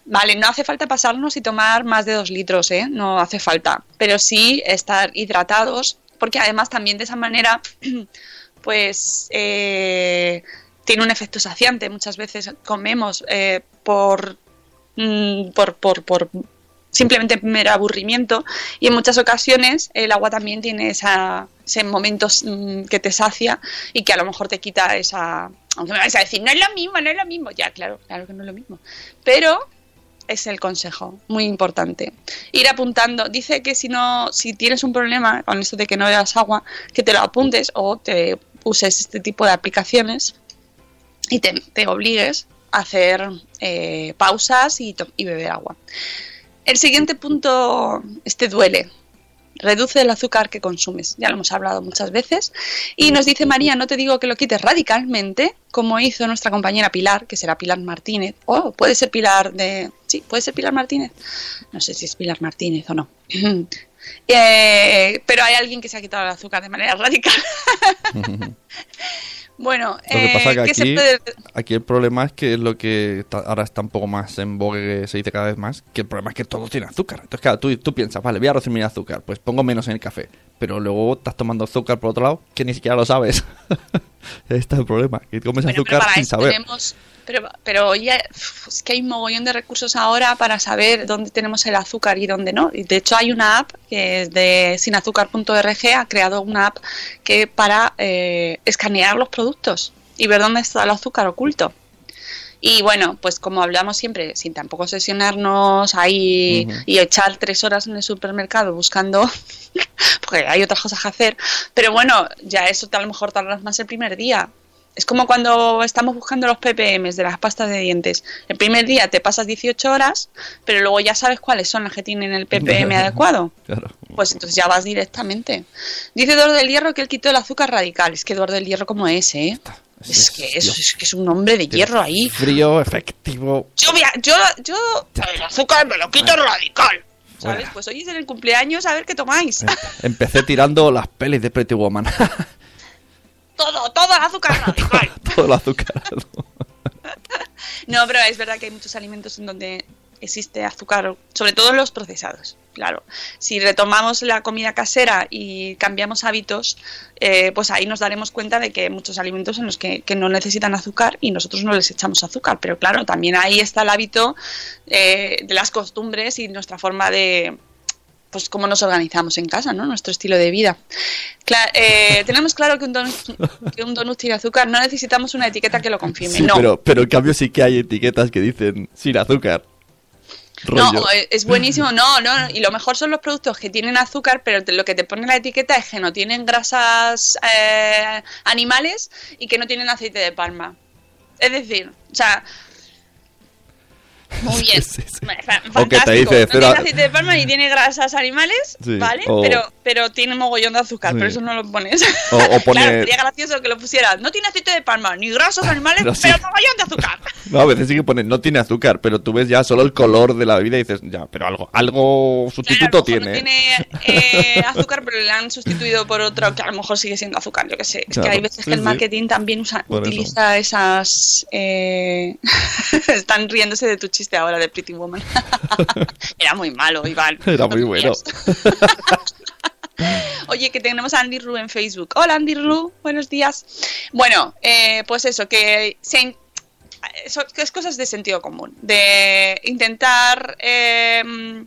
Vale, no hace falta pasarnos y tomar más de dos litros, ¿eh? No hace falta, pero sí estar hidratados, porque además también de esa manera, pues... eh, tiene un efecto saciante. Muchas veces comemos eh, mm, por, por, por simplemente mero aburrimiento y en muchas ocasiones el agua también tiene esa, ese momento mm, que te sacia y que a lo mejor te quita esa... Aunque me vais a decir, no es lo mismo, no es lo mismo. Ya, claro, claro que no es lo mismo. Pero es el consejo, muy importante. Ir apuntando. Dice que si no, si tienes un problema con esto de que no bebas agua, que te lo apuntes o te uses este tipo de aplicaciones y te, te obligues a hacer eh, pausas y, y beber agua. El siguiente punto, este duele. Reduce el azúcar que consumes. Ya lo hemos hablado muchas veces. Y nos dice María, no te digo que lo quites radicalmente, como hizo nuestra compañera Pilar, que será Pilar Martínez. O puede ser Pilar de... Sí, puede ser Pilar Martínez. No sé si es Pilar Martínez o no. Eh, pero hay alguien que se ha quitado el azúcar de manera radical. bueno, Lo que pasa eh, que ¿qué se aquí, puede- aquí el problema es que es lo que está- ahora está un poco más en boga, que se dice cada vez más, que el problema es que todo tiene azúcar. Entonces, claro, tú, tú piensas, vale, voy a reducir mi azúcar, pues pongo menos en el café. Pero luego estás tomando azúcar por otro lado, que ni siquiera lo sabes. Ahí está el problema, que comes Bueno, azúcar sin eso saber. tenemos- pero, pero ya, es que hay un mogollón de recursos ahora para saber dónde tenemos el azúcar y dónde no. Y de hecho hay una app que es de sinazúcar.org, ha creado una app que para eh, escanear los productos y ver dónde está el azúcar oculto. Y bueno, pues como hablamos siempre, sin tampoco obsesionarnos ahí y echar tres horas en el supermercado buscando, porque hay otras cosas que hacer, pero bueno, ya eso a lo mejor tardas más el primer día. Es como cuando estamos buscando los ppms de las pastas de dientes. El primer día te pasas 18 horas, pero luego ya sabes cuáles son las que tienen el ppm adecuado. Claro. Pues entonces ya vas directamente. Dice Eduardo del Hierro que él quitó el azúcar radical. Es que Eduardo del Hierro como es, ¿eh? Es que eso es que es un hombre de hierro ahí. Frío, efectivo. Yo, yo, yo, el azúcar me lo quito radical. ¿Sabes? Bueno. Pues hoy es en el cumpleaños, a ver qué tomáis. Empecé tirando las pelis de Pretty Woman. todo, todo el azúcar radical. Todo el azúcar. No, pero es verdad que hay muchos alimentos en donde existe azúcar, sobre todo los procesados. claro. Si retomamos la comida casera y cambiamos hábitos, eh, pues ahí nos daremos cuenta de que hay muchos alimentos en los que, que no necesitan azúcar y nosotros no les echamos azúcar. Pero claro, también ahí está el hábito eh, de las costumbres y nuestra forma de pues cómo nos organizamos en casa, ¿no? Nuestro estilo de vida. Eh, tenemos claro que un, donut, que un donut tiene azúcar, no necesitamos una etiqueta que lo confirme. Sí, no, pero, pero en cambio sí que hay etiquetas que dicen sin azúcar. No, Rollo. eh, es buenísimo, no, no, no, y lo mejor son los productos que tienen azúcar, pero te- lo que te pone la etiqueta es que no tienen grasas eh, animales y que no tienen aceite de palma. Es decir, o sea, muy bien, Sí, sí. fa- O que te fantástico. dice, no tiene aceite de palma ni tiene grasas animales, Sí, ¿vale? o- Pero, pero tiene mogollón de azúcar, por eso no lo pones. O- o pone- Claro, sería gracioso que lo pusieras. No tiene aceite de palma ni grasas animales, Pero sí. pero mogollón de azúcar. No, a veces sí que ponen no tiene azúcar, pero tú ves ya solo el color de la bebida y dices, ya, pero algo, algo sustituto Claro, tiene. No tiene eh, azúcar, pero le han sustituido por otro que a lo mejor sigue siendo azúcar, yo qué sé. Es Claro, que hay veces que el marketing también usa- Por eso. utiliza esas... eh, Están riéndose de tu chiste ahora de Pretty Woman. Era muy malo, Iván. Era muy bueno. Oye, que tenemos a Andy Ru en Facebook. Hola Andy Ru, buenos días. Bueno, eh, pues eso, que se eso, que es cosas de sentido común. De intentar eh,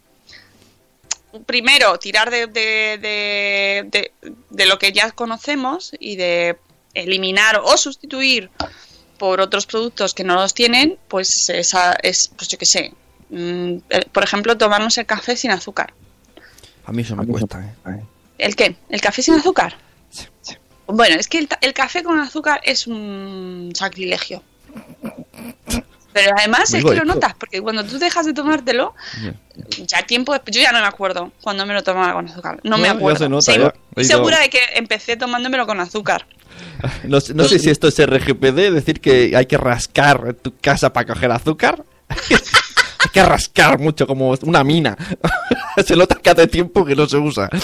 primero tirar de, de- de- de- de lo que ya conocemos y de eliminar o sustituir por otros productos que no los tienen, pues esa es, pues yo qué sé. mm, eh, por ejemplo, tomarnos el café sin azúcar. A mí eso me cuesta, ¿eh? ¿El qué? ¿El café sin azúcar? Bueno, es que el, el café con azúcar es un sacrilegio. Pero además es que lo notas, porque cuando tú dejas de tomártelo, ya tiempo después, yo ya no me acuerdo cuando me lo tomaba con azúcar. No, No, me ya acuerdo. se nota, Sí, ya. segura de que empecé tomándomelo con azúcar. No, sé- no sé si esto es RGPD, decir que hay que rascar en tu casa para coger azúcar. hay que rascar mucho, como una mina. se nota que hace tiempo que no se usa.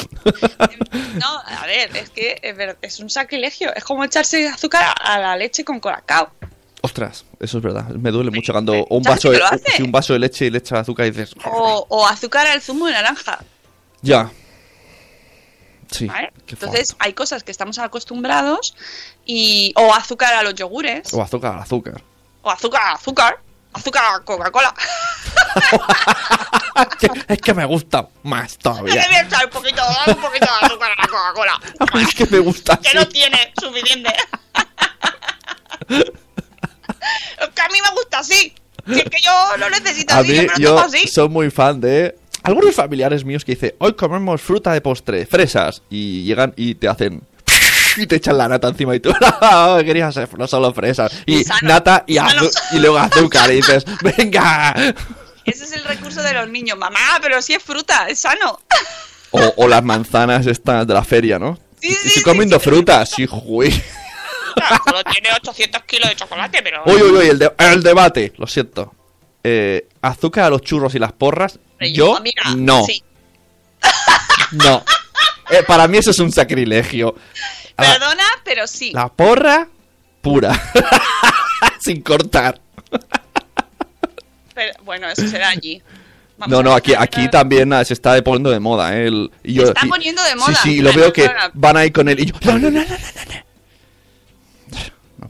No, a ver, es que es, un sacrilegio. Es como echarse azúcar a, la leche con colacao. Ostras, eso es verdad. Me duele mucho cuando un ¿Sabes vaso, de, si un vaso de leche y le echas azúcar y dices, O, o azúcar al zumo de naranja. ya. Sí. Entonces hay cosas que estamos acostumbrados y o azúcar a los yogures O azúcar al azúcar. o azúcar a azúcar, azúcar a Coca-Cola. es que me gusta más todavía. echar un poquito, un poquito de azúcar a la Coca-Cola. es que me gusta Que así. no tiene suficiente. Es que a mí me gusta así. Si es que yo lo necesito A así, mí, yo me lo yo tomo así. soy muy fan de. Algunos familiares míos que dicen, hoy comemos fruta de postre, fresas. Y llegan y te hacen. Y te echan la nata encima y tú, no, querías ser no solo fresas. Y Sano, nata y, y luego azúcar. Y dices, venga. Ese es el recurso de los niños. Mamá, pero si es fruta, es sano. O, o las manzanas estas de la feria, ¿no? Sí, sí, estoy sí, comiendo frutas, sí, güey. Solo tiene 800 kilos de chocolate, pero... Uy, uy, uy, el, de- el debate, lo siento. Eh, azúcar a los churros y las porras. Yo, no. sí. No. Eh, para mí eso es un sacrilegio. A la- Perdona, pero sí. La porra pura. Sin cortar. Pero, bueno, eso será allí. Vamos No, no, aquí, aquí también ah, se está poniendo de moda, ¿eh? El- y yo- Se está poniendo de moda. Sí, sí, lo veo que van ahí con él y yo... No, no, no, no, no.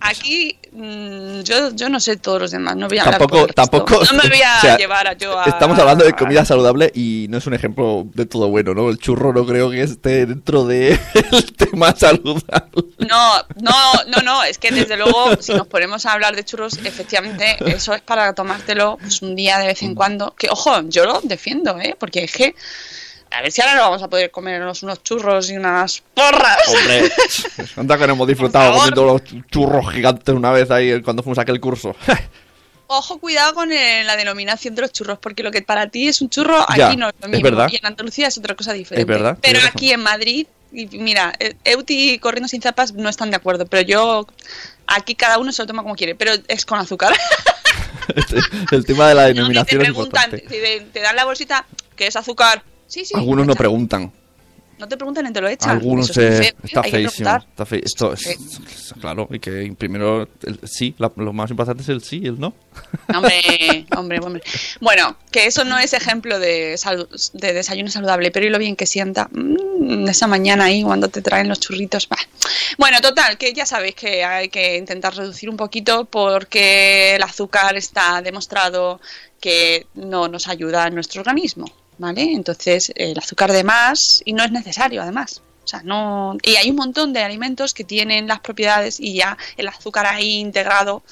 Aquí mm, yo, yo no sé todos los demás, no voy a hablar Tampoco, resto. tampoco... No me voy a o sea, llevar a yo a... Estamos hablando de comida saludable y no es un ejemplo de todo bueno, ¿no? El churro no creo que esté dentro del tema saludable. No, no, no, no, es que desde luego si nos ponemos a hablar de churros, efectivamente eso es para tomártelo pues, un día de vez en cuando. Que ojo, yo lo defiendo, ¿eh? Porque es que a ver si ahora no vamos a poder comernos unos churros y unas porras. Hombre, anda que no hemos disfrutado comiendo los churros gigantes una vez ahí cuando fuimos a aquel curso. Ojo, cuidado con la denominación de los churros, porque lo que para ti es un churro, aquí Ya, no es lo es mismo. verdad. Y en Andalucía es otra cosa diferente. Es verdad, Pero aquí en Madrid, y mira, eh, Euti y Corriendo sin zapas no están de acuerdo, pero yo, aquí cada uno se lo toma como quiere, pero es con azúcar. El tema de la No, que te denominación es importante. te, te dan la bolsita, que es azúcar. Sí, sí. Algunos no preguntan. No te preguntan y te lo echan. Algunos es ¿eh? está feísimo. Está fe- Esto es, claro, y que primero el sí, la- lo más importante es el sí y el no. Hombre, hombre, hombre. Bueno, que eso no es ejemplo de, salu- de desayuno saludable, pero y lo bien que sienta mm, esa mañana ahí cuando te traen los churritos. bah. Bueno, total, que ya sabéis que hay que intentar reducir un poquito porque el azúcar está demostrado que no nos ayuda en nuestro organismo, ¿vale? Entonces, el azúcar de más, y no es necesario además. O sea, no. Y hay un montón de alimentos que tienen las propiedades y ya el azúcar ahí integrado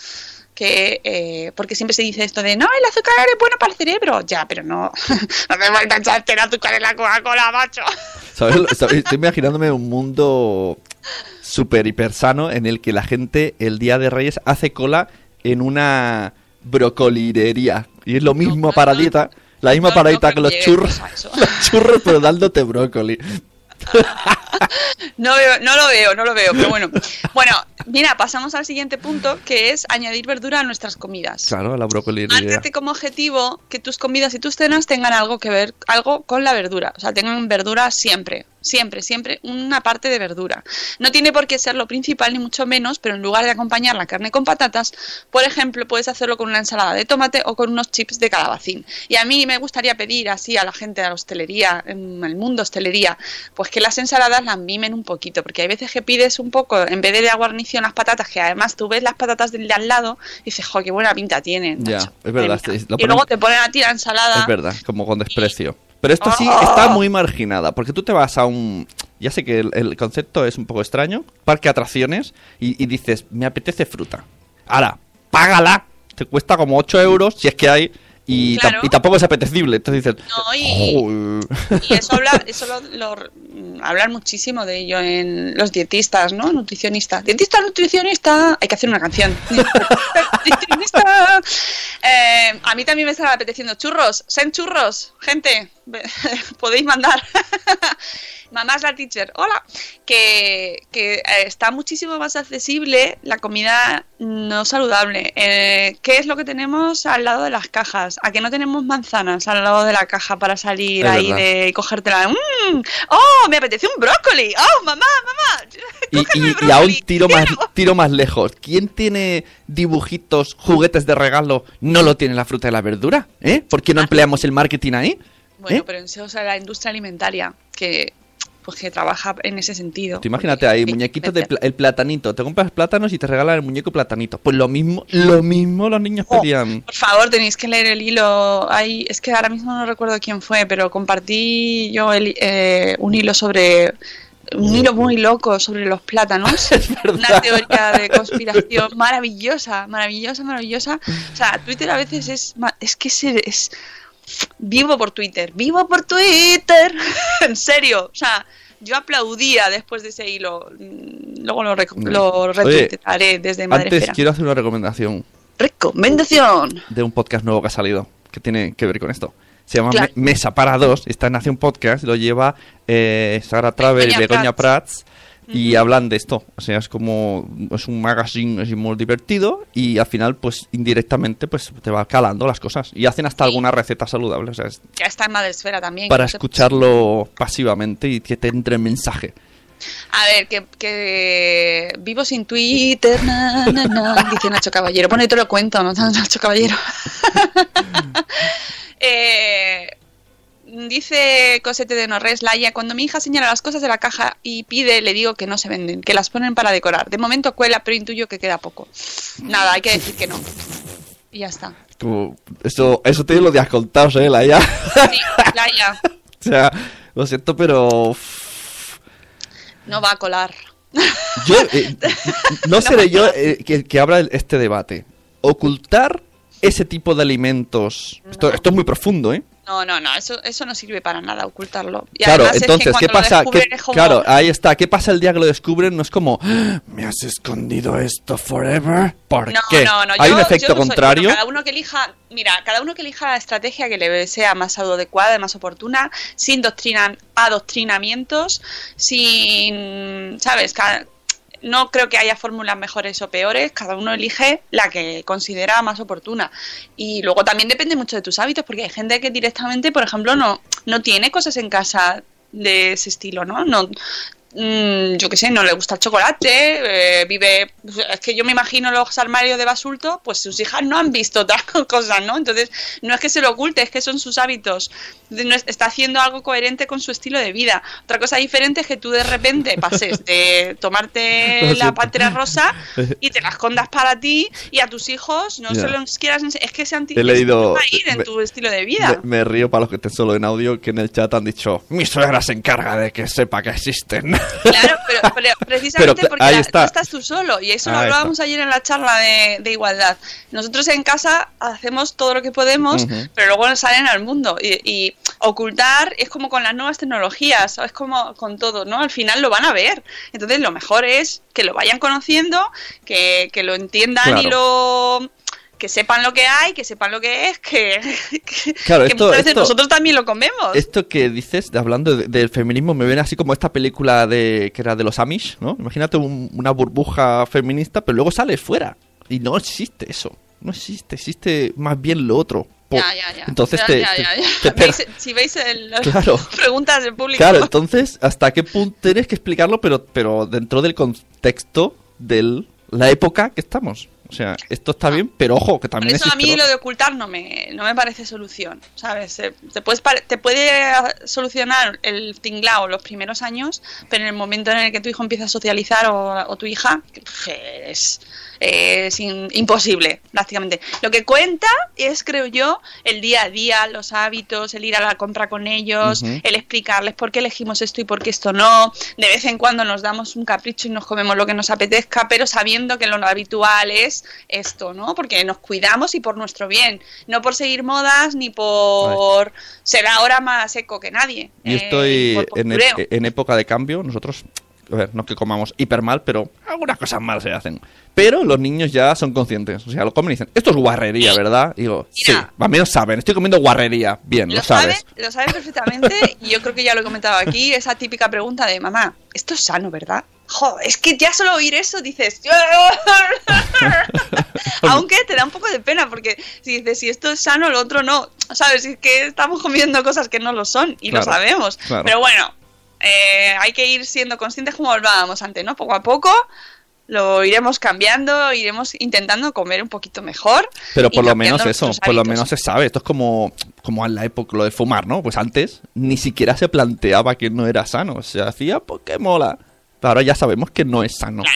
que eh, porque siempre se dice esto de no, el azúcar es bueno para el cerebro, ya, pero no, no me vuelvas a echarte el azúcar en la Coca-Cola, macho. Estoy imaginándome un mundo súper hiper sano en el que la gente el día de Reyes hace cola en una brocolirería. Y es lo mismo para dieta, la misma No, para no que los churros. Los churros, pero dándote brócoli. No, veo, no lo veo, no lo veo, pero bueno. Bueno, mira, pasamos al siguiente punto, que es añadir verdura a nuestras comidas. Claro, la brocolirería. Márcate como objetivo que tus comidas y tus cenas tengan algo que ver, algo con la verdura. O sea, tengan verdura siempre, siempre, siempre, una parte de verdura. No tiene por qué ser lo principal, ni mucho menos, pero en lugar de acompañar la carne con patatas, por ejemplo, puedes hacerlo con una ensalada de tomate o con unos chips de calabacín. Y a mí me gustaría pedir así a la gente de la hostelería, en el mundo hostelería, pues que las ensaladas las mimen un poquito, porque hay veces que pides un poco, en vez de la guarnición, las patatas, que además tú ves las patatas del de al lado y dices, jo, qué buena pinta tienen. Ya, macho". es verdad, sí, y luego te ponen a ti la ensalada. Es verdad, como con desprecio. Pero esto sí Oh. está muy marginada, porque tú te vas a un... Ya sé que el, el concepto es un poco extraño, parque de atracciones, y, y dices, me apetece fruta. Ahora, págala, te cuesta como 8 euros, si es que hay, y, Claro. y tampoco es apetecible. Entonces dices, No, y, y eso, habla, eso lo, lo- hablan muchísimo de ello en los dietistas, ¿no? Nutricionistas. Dietista, nutricionista. Hay que hacer una canción. Nutricionista. Eh, a mí también me están apeteciendo churros. Sen churros, gente. Podéis mandar. Mamás la teacher, hola, que, que eh, está muchísimo más accesible la comida no saludable. Eh, ¿Qué es lo que tenemos al lado de las cajas? ¿A que no tenemos manzanas al lado de la caja para salir Es ahí verdad. de y cogértela? ¡Mmm! ¡Oh, me apetece un brócoli! ¡Oh, mamá, mamá! Y, y, y a un brócoli, tiro más, tiro más lejos. ¿Quién tiene dibujitos, juguetes de regalo, no lo tiene la fruta y la verdura? ¿Eh? ¿Por qué no empleamos el marketing ahí? Bueno, ¿Eh? pero en o sea, la industria alimentaria que pues que trabaja en ese sentido. Tú imagínate ahí, muñequitos de pla- el platanito. Te compras plátanos y te regalan el muñeco platanito. Pues lo mismo, lo mismo los niños Oh. pedían. Por favor, tenéis que leer el hilo. Hay, es que ahora mismo no recuerdo quién fue, pero compartí yo el- eh, un hilo sobre. Un hilo muy loco sobre los plátanos. Una teoría de conspiración maravillosa, maravillosa, maravillosa. O sea, Twitter a veces es. Es que se- es. Vivo por Twitter, vivo por Twitter. en serio. O sea, yo aplaudía después de ese hilo. Mm, Luego lo, lo retuitearé desde Antes Madrefera. quiero hacer una recomendación Recomendación. de un podcast nuevo que ha salido que tiene que ver con esto. Se llama Claro. Mesa para dos. Está en Nación Podcast. Lo lleva eh, Sara Traver y Begoña Begoña Prats. Y hablan de esto. O sea, es como. Es un magazine así muy divertido. Y al final, pues indirectamente, pues te va calando las cosas. Y hacen hasta alguna receta saludable. O sea, es Ya está en Madresfera también. para escucharlo pasivamente y que te entre el mensaje. A ver, que, que vivo sin Twitter, na, na, na, dice Nacho Caballero. Bueno, yo te lo cuento, ¿no? Nacho Caballero. Eh, dice Cosete de Norres, Laia, cuando mi hija señala las cosas de la caja y pide, le digo que no se venden, que las ponen para decorar. De momento cuela, pero intuyo que queda poco. Nada, hay que decir que no. Y ya está. Como, eso, eso te lo de contado, ¿eh? La ya. Sí, Laia, o sea, lo siento, pero. no va a colar. Yo, eh, no seré yo eh, que, que abra este debate. Ocultar ese tipo de alimentos. Esto, esto es muy profundo, ¿eh? No, no, no, eso, eso no sirve para nada, ocultarlo. Y claro, además es que entonces, ¿qué cuando lo pasa? descubren ¿Qué- como- Claro, ahí está. ¿Qué pasa el día que lo descubren? No es como, "Ah, ¿me has escondido esto forever? ¿Por No, qué? no, no. Hay yo- un yo efecto soy- contrario. bueno, cada uno que elija, mira, cada uno que elija la estrategia que le sea más adecuada, más oportuna, sin doctrina, adoctrinamientos, sin, ¿sabes? Cada- no creo que haya fórmulas mejores o peores, cada uno elige la que considera más oportuna. Y luego también depende mucho de tus hábitos, porque hay gente que directamente, por ejemplo, no, no tiene cosas en casa de ese estilo, ¿no? No mm, yo qué sé, no le gusta el chocolate, eh, vive, es que yo me imagino los armarios de basulto, pues sus hijas no han visto tal cosas, ¿no? Entonces, no es que se lo oculte, es que son sus hábitos. Está haciendo algo coherente con su estilo de vida. Otra cosa diferente es que tú de repente pases de tomarte la pantera rosa y te la escondas para ti y a tus hijos no Ya. se los quieras es que se han He leído- ir en me- tu estilo de vida. Me, me río para los que estén solo en audio que en el chat han dicho mi suegra se encarga de que sepa que existen. Claro, pero, pero precisamente Pero porque ahí la- estás tú solo. Y eso lo Ahí hablábamos ayer en la charla de, de igualdad. Nosotros en casa hacemos todo lo que podemos, pero luego salen al mundo. Y, y ocultar es como con las nuevas tecnologías, es como con todo, ¿no? Al final lo van a ver. Entonces lo mejor es que lo vayan conociendo, que, que lo entiendan y lo que sepan lo que hay, que sepan lo que es, que, que, Claro, que esto- muchas veces esto- nosotros también lo comemos. Esto que dices, hablando de- del feminismo, me viene así como esta película de que era de los Amish, ¿no? Imagínate un- una burbuja feminista, pero luego sales fuera. Y no existe eso. No existe, existe más bien lo otro. Ya, ya, ya. Entonces te, Veis- si veis el, Claro. preguntas del público. Claro, entonces, ¿hasta qué punto tienes que explicarlo, pero, pero dentro del contexto de la época que estamos? O sea, esto está bien, pero ojo, que Por también eso a mí lo de ocultar no me, no me parece solución, ¿sabes? Te, puedes te puede solucionar el tinglao los primeros años, pero en el momento en el que tu hijo empieza a socializar o, o tu hija, pf, es, es in- imposible, prácticamente. Lo que cuenta es, creo yo, el día a día, los hábitos, el ir a la compra con ellos, el explicarles por qué elegimos esto y por qué esto no. De vez en cuando nos damos un capricho y nos comemos lo que nos apetezca, pero sabiendo que lo habitual es esto, ¿no? Porque nos cuidamos y por nuestro bien, no por seguir modas ni por ser ahora más eco que nadie. Yo eh, estoy en, postureo. en época de cambio. Nosotros, a ver, no que comamos hiper mal, pero algunas cosas mal se hacen. Pero los niños ya son conscientes. O sea, lo comen y dicen, esto es guarrería, ¿verdad? Y digo, sí, al menos saben, estoy comiendo guarrería. Bien, lo, Lo sabes. sabe, lo sabe perfectamente y yo creo que ya lo he comentado aquí, esa típica pregunta de mamá, esto es sano, ¿verdad? Joder, es que ya solo oír eso dices, aunque te da un poco de pena porque si dices si esto es sano, lo otro no, sabes, es que estamos comiendo cosas que no lo son y Claro, lo sabemos, claro. pero bueno, eh, hay que ir siendo conscientes como hablábamos antes, ¿no? Poco a poco lo iremos cambiando, iremos intentando comer un poquito mejor. Pero por lo menos eso, por lo menos se sabe. Esto es como, como en la época lo de fumar, ¿no? Pues antes ni siquiera se planteaba que no era sano. Se hacía porque mola. Pero ahora ya sabemos que no es sano.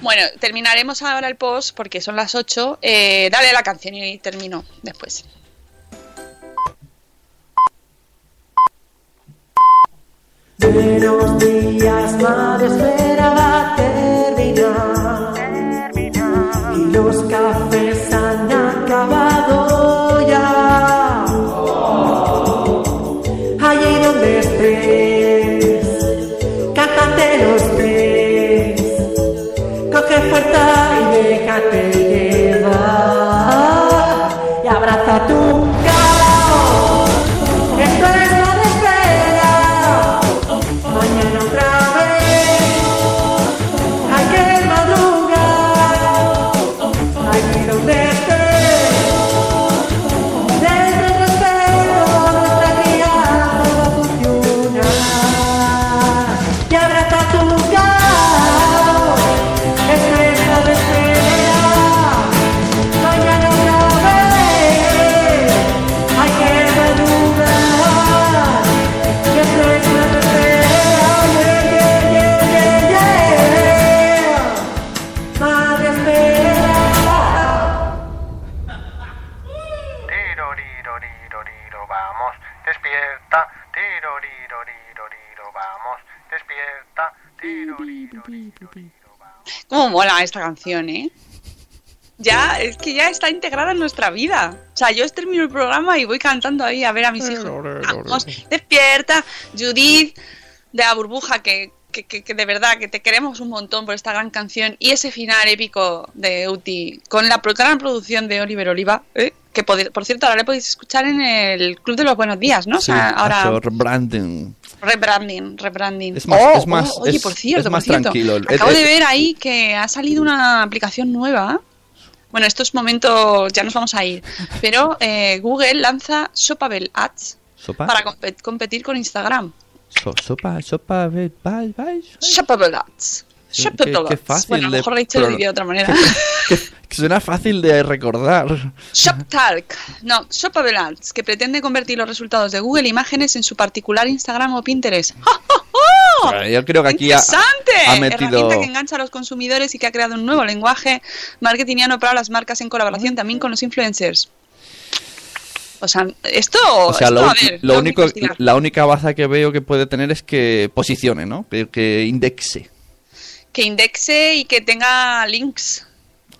Bueno, terminaremos ahora el post porque son las 8. Eh, dale la canción y termino después. Buenos días, madre, espera va a terminar. Y los cafés han acabado canción, ¿eh? Ya, es que ya está integrada en nuestra vida. O sea, yo termino el programa y voy cantando ahí a ver a mis hijos. Vamos, despierta, Judith, de la burbuja, que, que, que- que de verdad que te queremos un montón por esta gran canción. Y ese final épico de Uti, con la gran producción de Oliver Oliva, ¿eh? que por cierto ahora le podéis escuchar en el Club de los Buenos Días, ¿no? O sea, ahora eso, rebranding. rebranding. Es más- Oh, es más- oh, oye, es- por cierto, es por cierto, tranquilo. Acabo de ver ahí que ha salido una aplicación nueva. Bueno, estos momentos ya nos vamos a ir. Pero eh, Google lanza Shoppable Ads ¿Sopa? para compe- competir con Instagram. So- sopa, sopa, ve- vai- vai- Shopabelats. Qué- Shopabelats. Qué fácil Bueno, a lo de mejor Rachel lo diría de otra manera. que suena fácil de recordar. ShopTalk. No, Shopabelats, que pretende convertir los resultados de Google Imágenes en su particular Instagram o Pinterest. ¡Ja, ja, ja! Pero yo creo que aquí ha, ¡Interesante! ha metido... Herramienta que engancha a los consumidores y que ha creado un nuevo lenguaje marketingiano para las marcas en colaboración también con los influencers. O sea, esto, O sea, esto, lo, a ver, lo único, la única baza que veo que puede tener es que posicione, ¿no? Que, que indexe. Que indexe y que tenga links.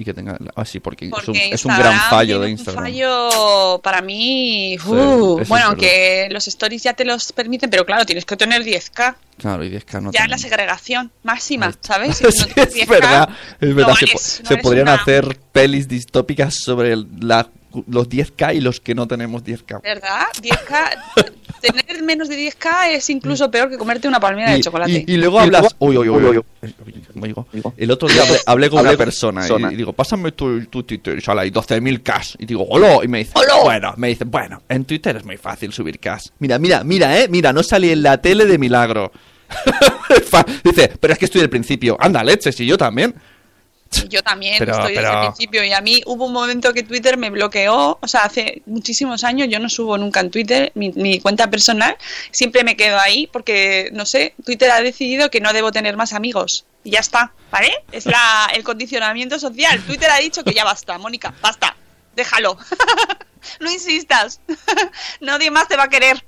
Y que tenga... Ah, sí, porque, es, un, Porque es un gran fallo de Instagram. Un fallo para mí. Sí, uh, bueno, aunque los stories ya te los permiten, pero claro, tienes que tener 10k. Claro, y 10K no ya en la segregación máxima, ¿sabes? Si no es 10K, verdad, es verdad. no se, eres- no se eres podrían una- hacer pelis distópicas sobre la- los 10K y los que no tenemos 10K. ¿Verdad? 10k. tener menos de 10k es incluso peor que comerte una palmera de chocolate. y- y luego hablas. Uy, uy, uy, uy, uy. El otro día hablé, hablé con una persona y, y digo, pásame tu, tu Twitter. Y sale ahí 12.000 Ks. Y digo, hola. Y me dice, bueno, me dice, bueno, en Twitter es muy fácil subir Ks. Mira, mira, mira, eh. Mira, no salí en la tele de milagro. Dice, pero es que estoy del principio. Anda, leche, si yo también. Yo también Pero- estoy desde el principio y a mí hubo un momento que Twitter me bloqueó, o sea, hace muchísimos años yo no subo nunca en Twitter mi, mi cuenta personal, siempre me quedo ahí porque, no sé, Twitter ha decidido que no debo tener más amigos y ya está, ¿vale? Es la, el condicionamiento social. Twitter ha dicho que ya basta, Mónica, basta, déjalo. no insistas, nadie más te va a querer.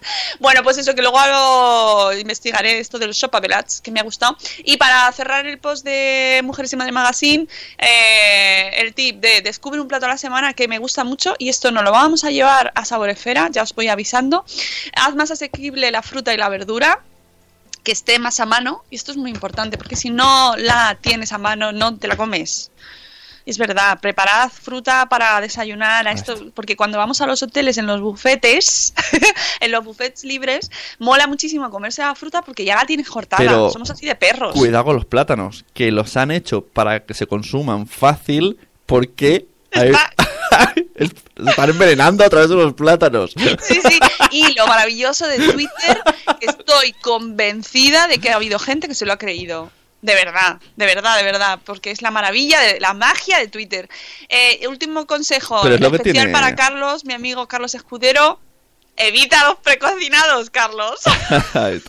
Bueno, pues eso, que luego hago, investigaré esto de los Shopabelats, que me ha gustado. Y para cerrar el post de Mujeres y Madre Magazine, eh, el tip de descubre un plato a la semana que me gusta mucho y esto nos lo vamos a llevar a Saboresfera, ya os voy avisando. Haz más asequible la fruta y la verdura que esté más a mano, y esto es muy importante, porque si no la tienes a mano, no te la comes. Es verdad, preparad fruta para desayunar a esto, porque cuando vamos a los hoteles en los bufetes, en los bufetes libres, mola muchísimo comerse la fruta porque ya la tienes cortada. Pero Somos así de perros. Cuidado con los plátanos, que los han hecho para que se consuman fácil porque hay- se están envenenando a través de los plátanos. Sí, sí. Y lo maravilloso de Twitter, estoy convencida de que ha habido gente que se lo ha creído. De verdad, de verdad, de verdad, porque es la maravilla, de la magia de Twitter. Eh, último consejo Pero es lo que especial tiene- para Carlos, mi amigo Carlos Escudero. Evita los precocinados, Carlos.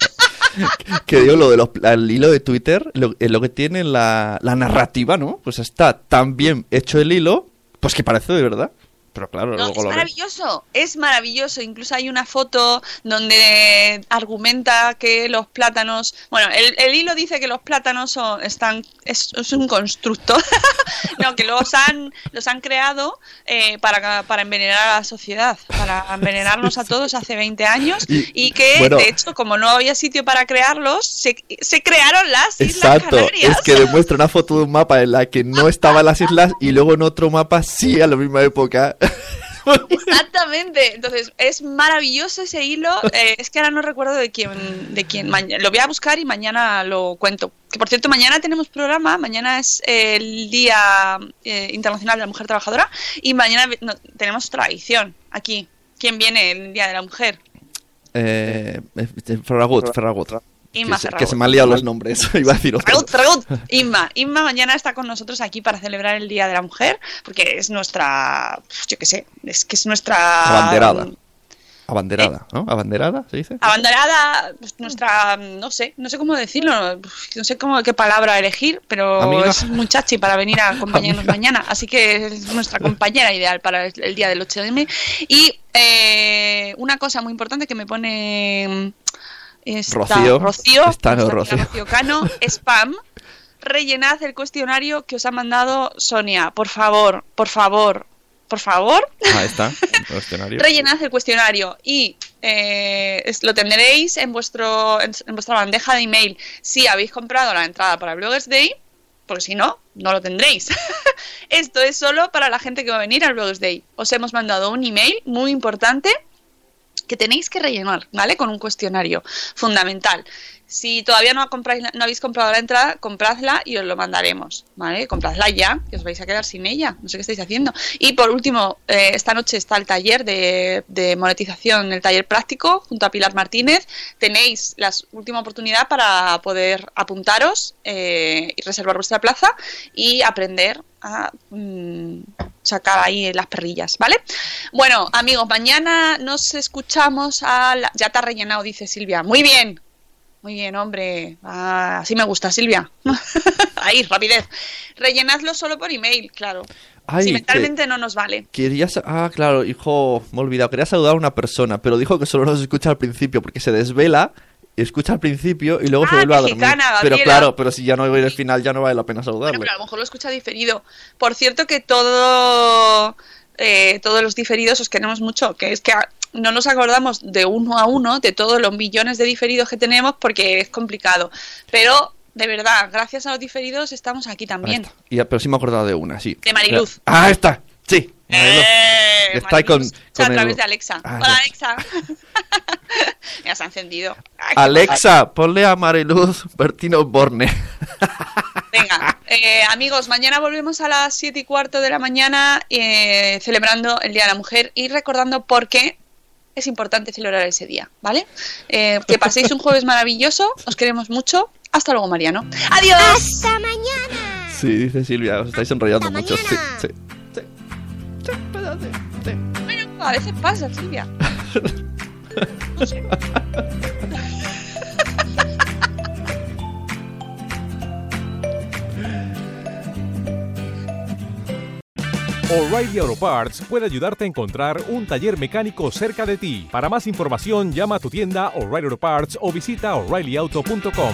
Que digo, lo de los, el hilo de Twitter, lo, es lo que tiene la, la narrativa, ¿no? Pues está tan bien hecho el hilo, pues que parece de verdad. Pero claro, No, luego es lo ves. maravilloso, es maravilloso. Incluso hay una foto donde argumenta que los plátanos, bueno, el, el hilo dice que los plátanos son, están, es, es un constructo, no, que los han, los han creado eh, para, para envenenar a la sociedad, para envenenarnos a todos hace 20 años Y- que, bueno. de hecho, como no había sitio para crearlos, se, se crearon las Islas Canarias. es que demuestra una foto de un mapa en la que no estaban las islas y luego en otro mapa sí a la misma época. Exactamente, entonces es maravilloso ese hilo. eh, es que ahora no recuerdo de quién, de quién. lo voy a buscar y mañana lo cuento. Que por cierto, mañana tenemos programa. Mañana es el Día eh, Internacional de la Mujer Trabajadora y mañana no, tenemos tradición aquí. ¿Quién viene el Día de la Mujer? Eh, eh, Ferragut, Ferragut. Inma que, se, que se me han liado los nombres. Iba a decir otro. Ferragut, Ferragut. Inma, Inma mañana está con nosotros aquí para celebrar el Día de la Mujer, porque es nuestra, yo qué sé, es que es nuestra Abanderada. Abanderada, ¿no? ¿Abanderada se dice? abanderada, pues, nuestra, no sé, no sé cómo decirlo, no sé cómo qué palabra elegir, pero Amiga. es muchachi para venir a acompañarnos Amiga. mañana, así que es nuestra compañera ideal para el, el día del 8M. Y eh, una cosa muy importante que me pone esta- Rocío. Rocío, Rocío. Rocío Cano, spam. Rellenad el cuestionario que os ha mandado Sonia, por favor, por favor, por favor. Ahí está, el escenario. Rellenad el cuestionario y eh, lo tendréis en, vuestro, en, en vuestra bandeja de email si habéis comprado la entrada para Bloggers Day, porque si no, no lo tendréis. Esto es solo para la gente que va a venir al Bloggers Day. Os hemos mandado un email muy importante que tenéis que rellenar, ¿vale? Con un cuestionario fundamental. Si todavía no, habéis comprado la entrada, compradla y os lo mandaremos, ¿vale? Compradla ya, que os vais a quedar sin ella, no sé qué estáis haciendo. Y por último, eh, esta noche está el taller de, de monetización, el taller práctico, junto a Pilar Martínez. Tenéis la última oportunidad para poder apuntaros eh, y reservar vuestra plaza y aprender a mm, sacar ahí las perrillas, ¿vale? Bueno, amigos, mañana nos escuchamos a la... Ya te ha rellenado, dice Silvia. Muy bien, muy bien, hombre. Ah, así me gusta, Silvia. ahí, rapidez. Rellenadlo solo por email, claro. Ay, si que- mentalmente no nos vale. Quería ah, claro, hijo, me he olvidado. Quería saludar a una persona, pero dijo que solo nos escucha al principio porque se desvela, escucha al principio y luego se Ah, vuelve a dormir. Pero Gabriela. claro, pero si ya no oír el final ya no vale la pena Bueno, saludarle. pero a lo mejor lo escucha diferido. Por cierto que todo, eh, todos los diferidos os queremos mucho, que es que a- no nos acordamos de uno a uno de todos los millones de diferidos que tenemos porque es complicado. Pero de verdad, gracias a los diferidos estamos aquí también. Y- pero sí me he acordado de una, sí. De Mariluz. Ah, está. Sí. Eh, Está ahí con, a través el- de Alexa. Ah, Hola. Alexa. ya se ha encendido. Ay, Alexa, ponle a Mariluz Bertino Borne. Venga, eh, amigos, mañana volvemos a las 7 y cuarto de la mañana eh, celebrando el Día de la Mujer y recordando por qué es importante celebrar ese día, ¿vale? Eh, que paséis un jueves maravilloso, os queremos mucho. Hasta luego, Mariano. ¡Adiós! ¡Hasta mañana! Sí, dice Silvia, os estáis enrollando mucho. Sí, sí. Bueno, a veces pasa, Silvia. No sé. O'Reilly Auto Parts puede ayudarte a encontrar un taller mecánico cerca de ti. Para más información, llama a tu tienda O'Reilly Auto Parts o visita oreillyauto.com.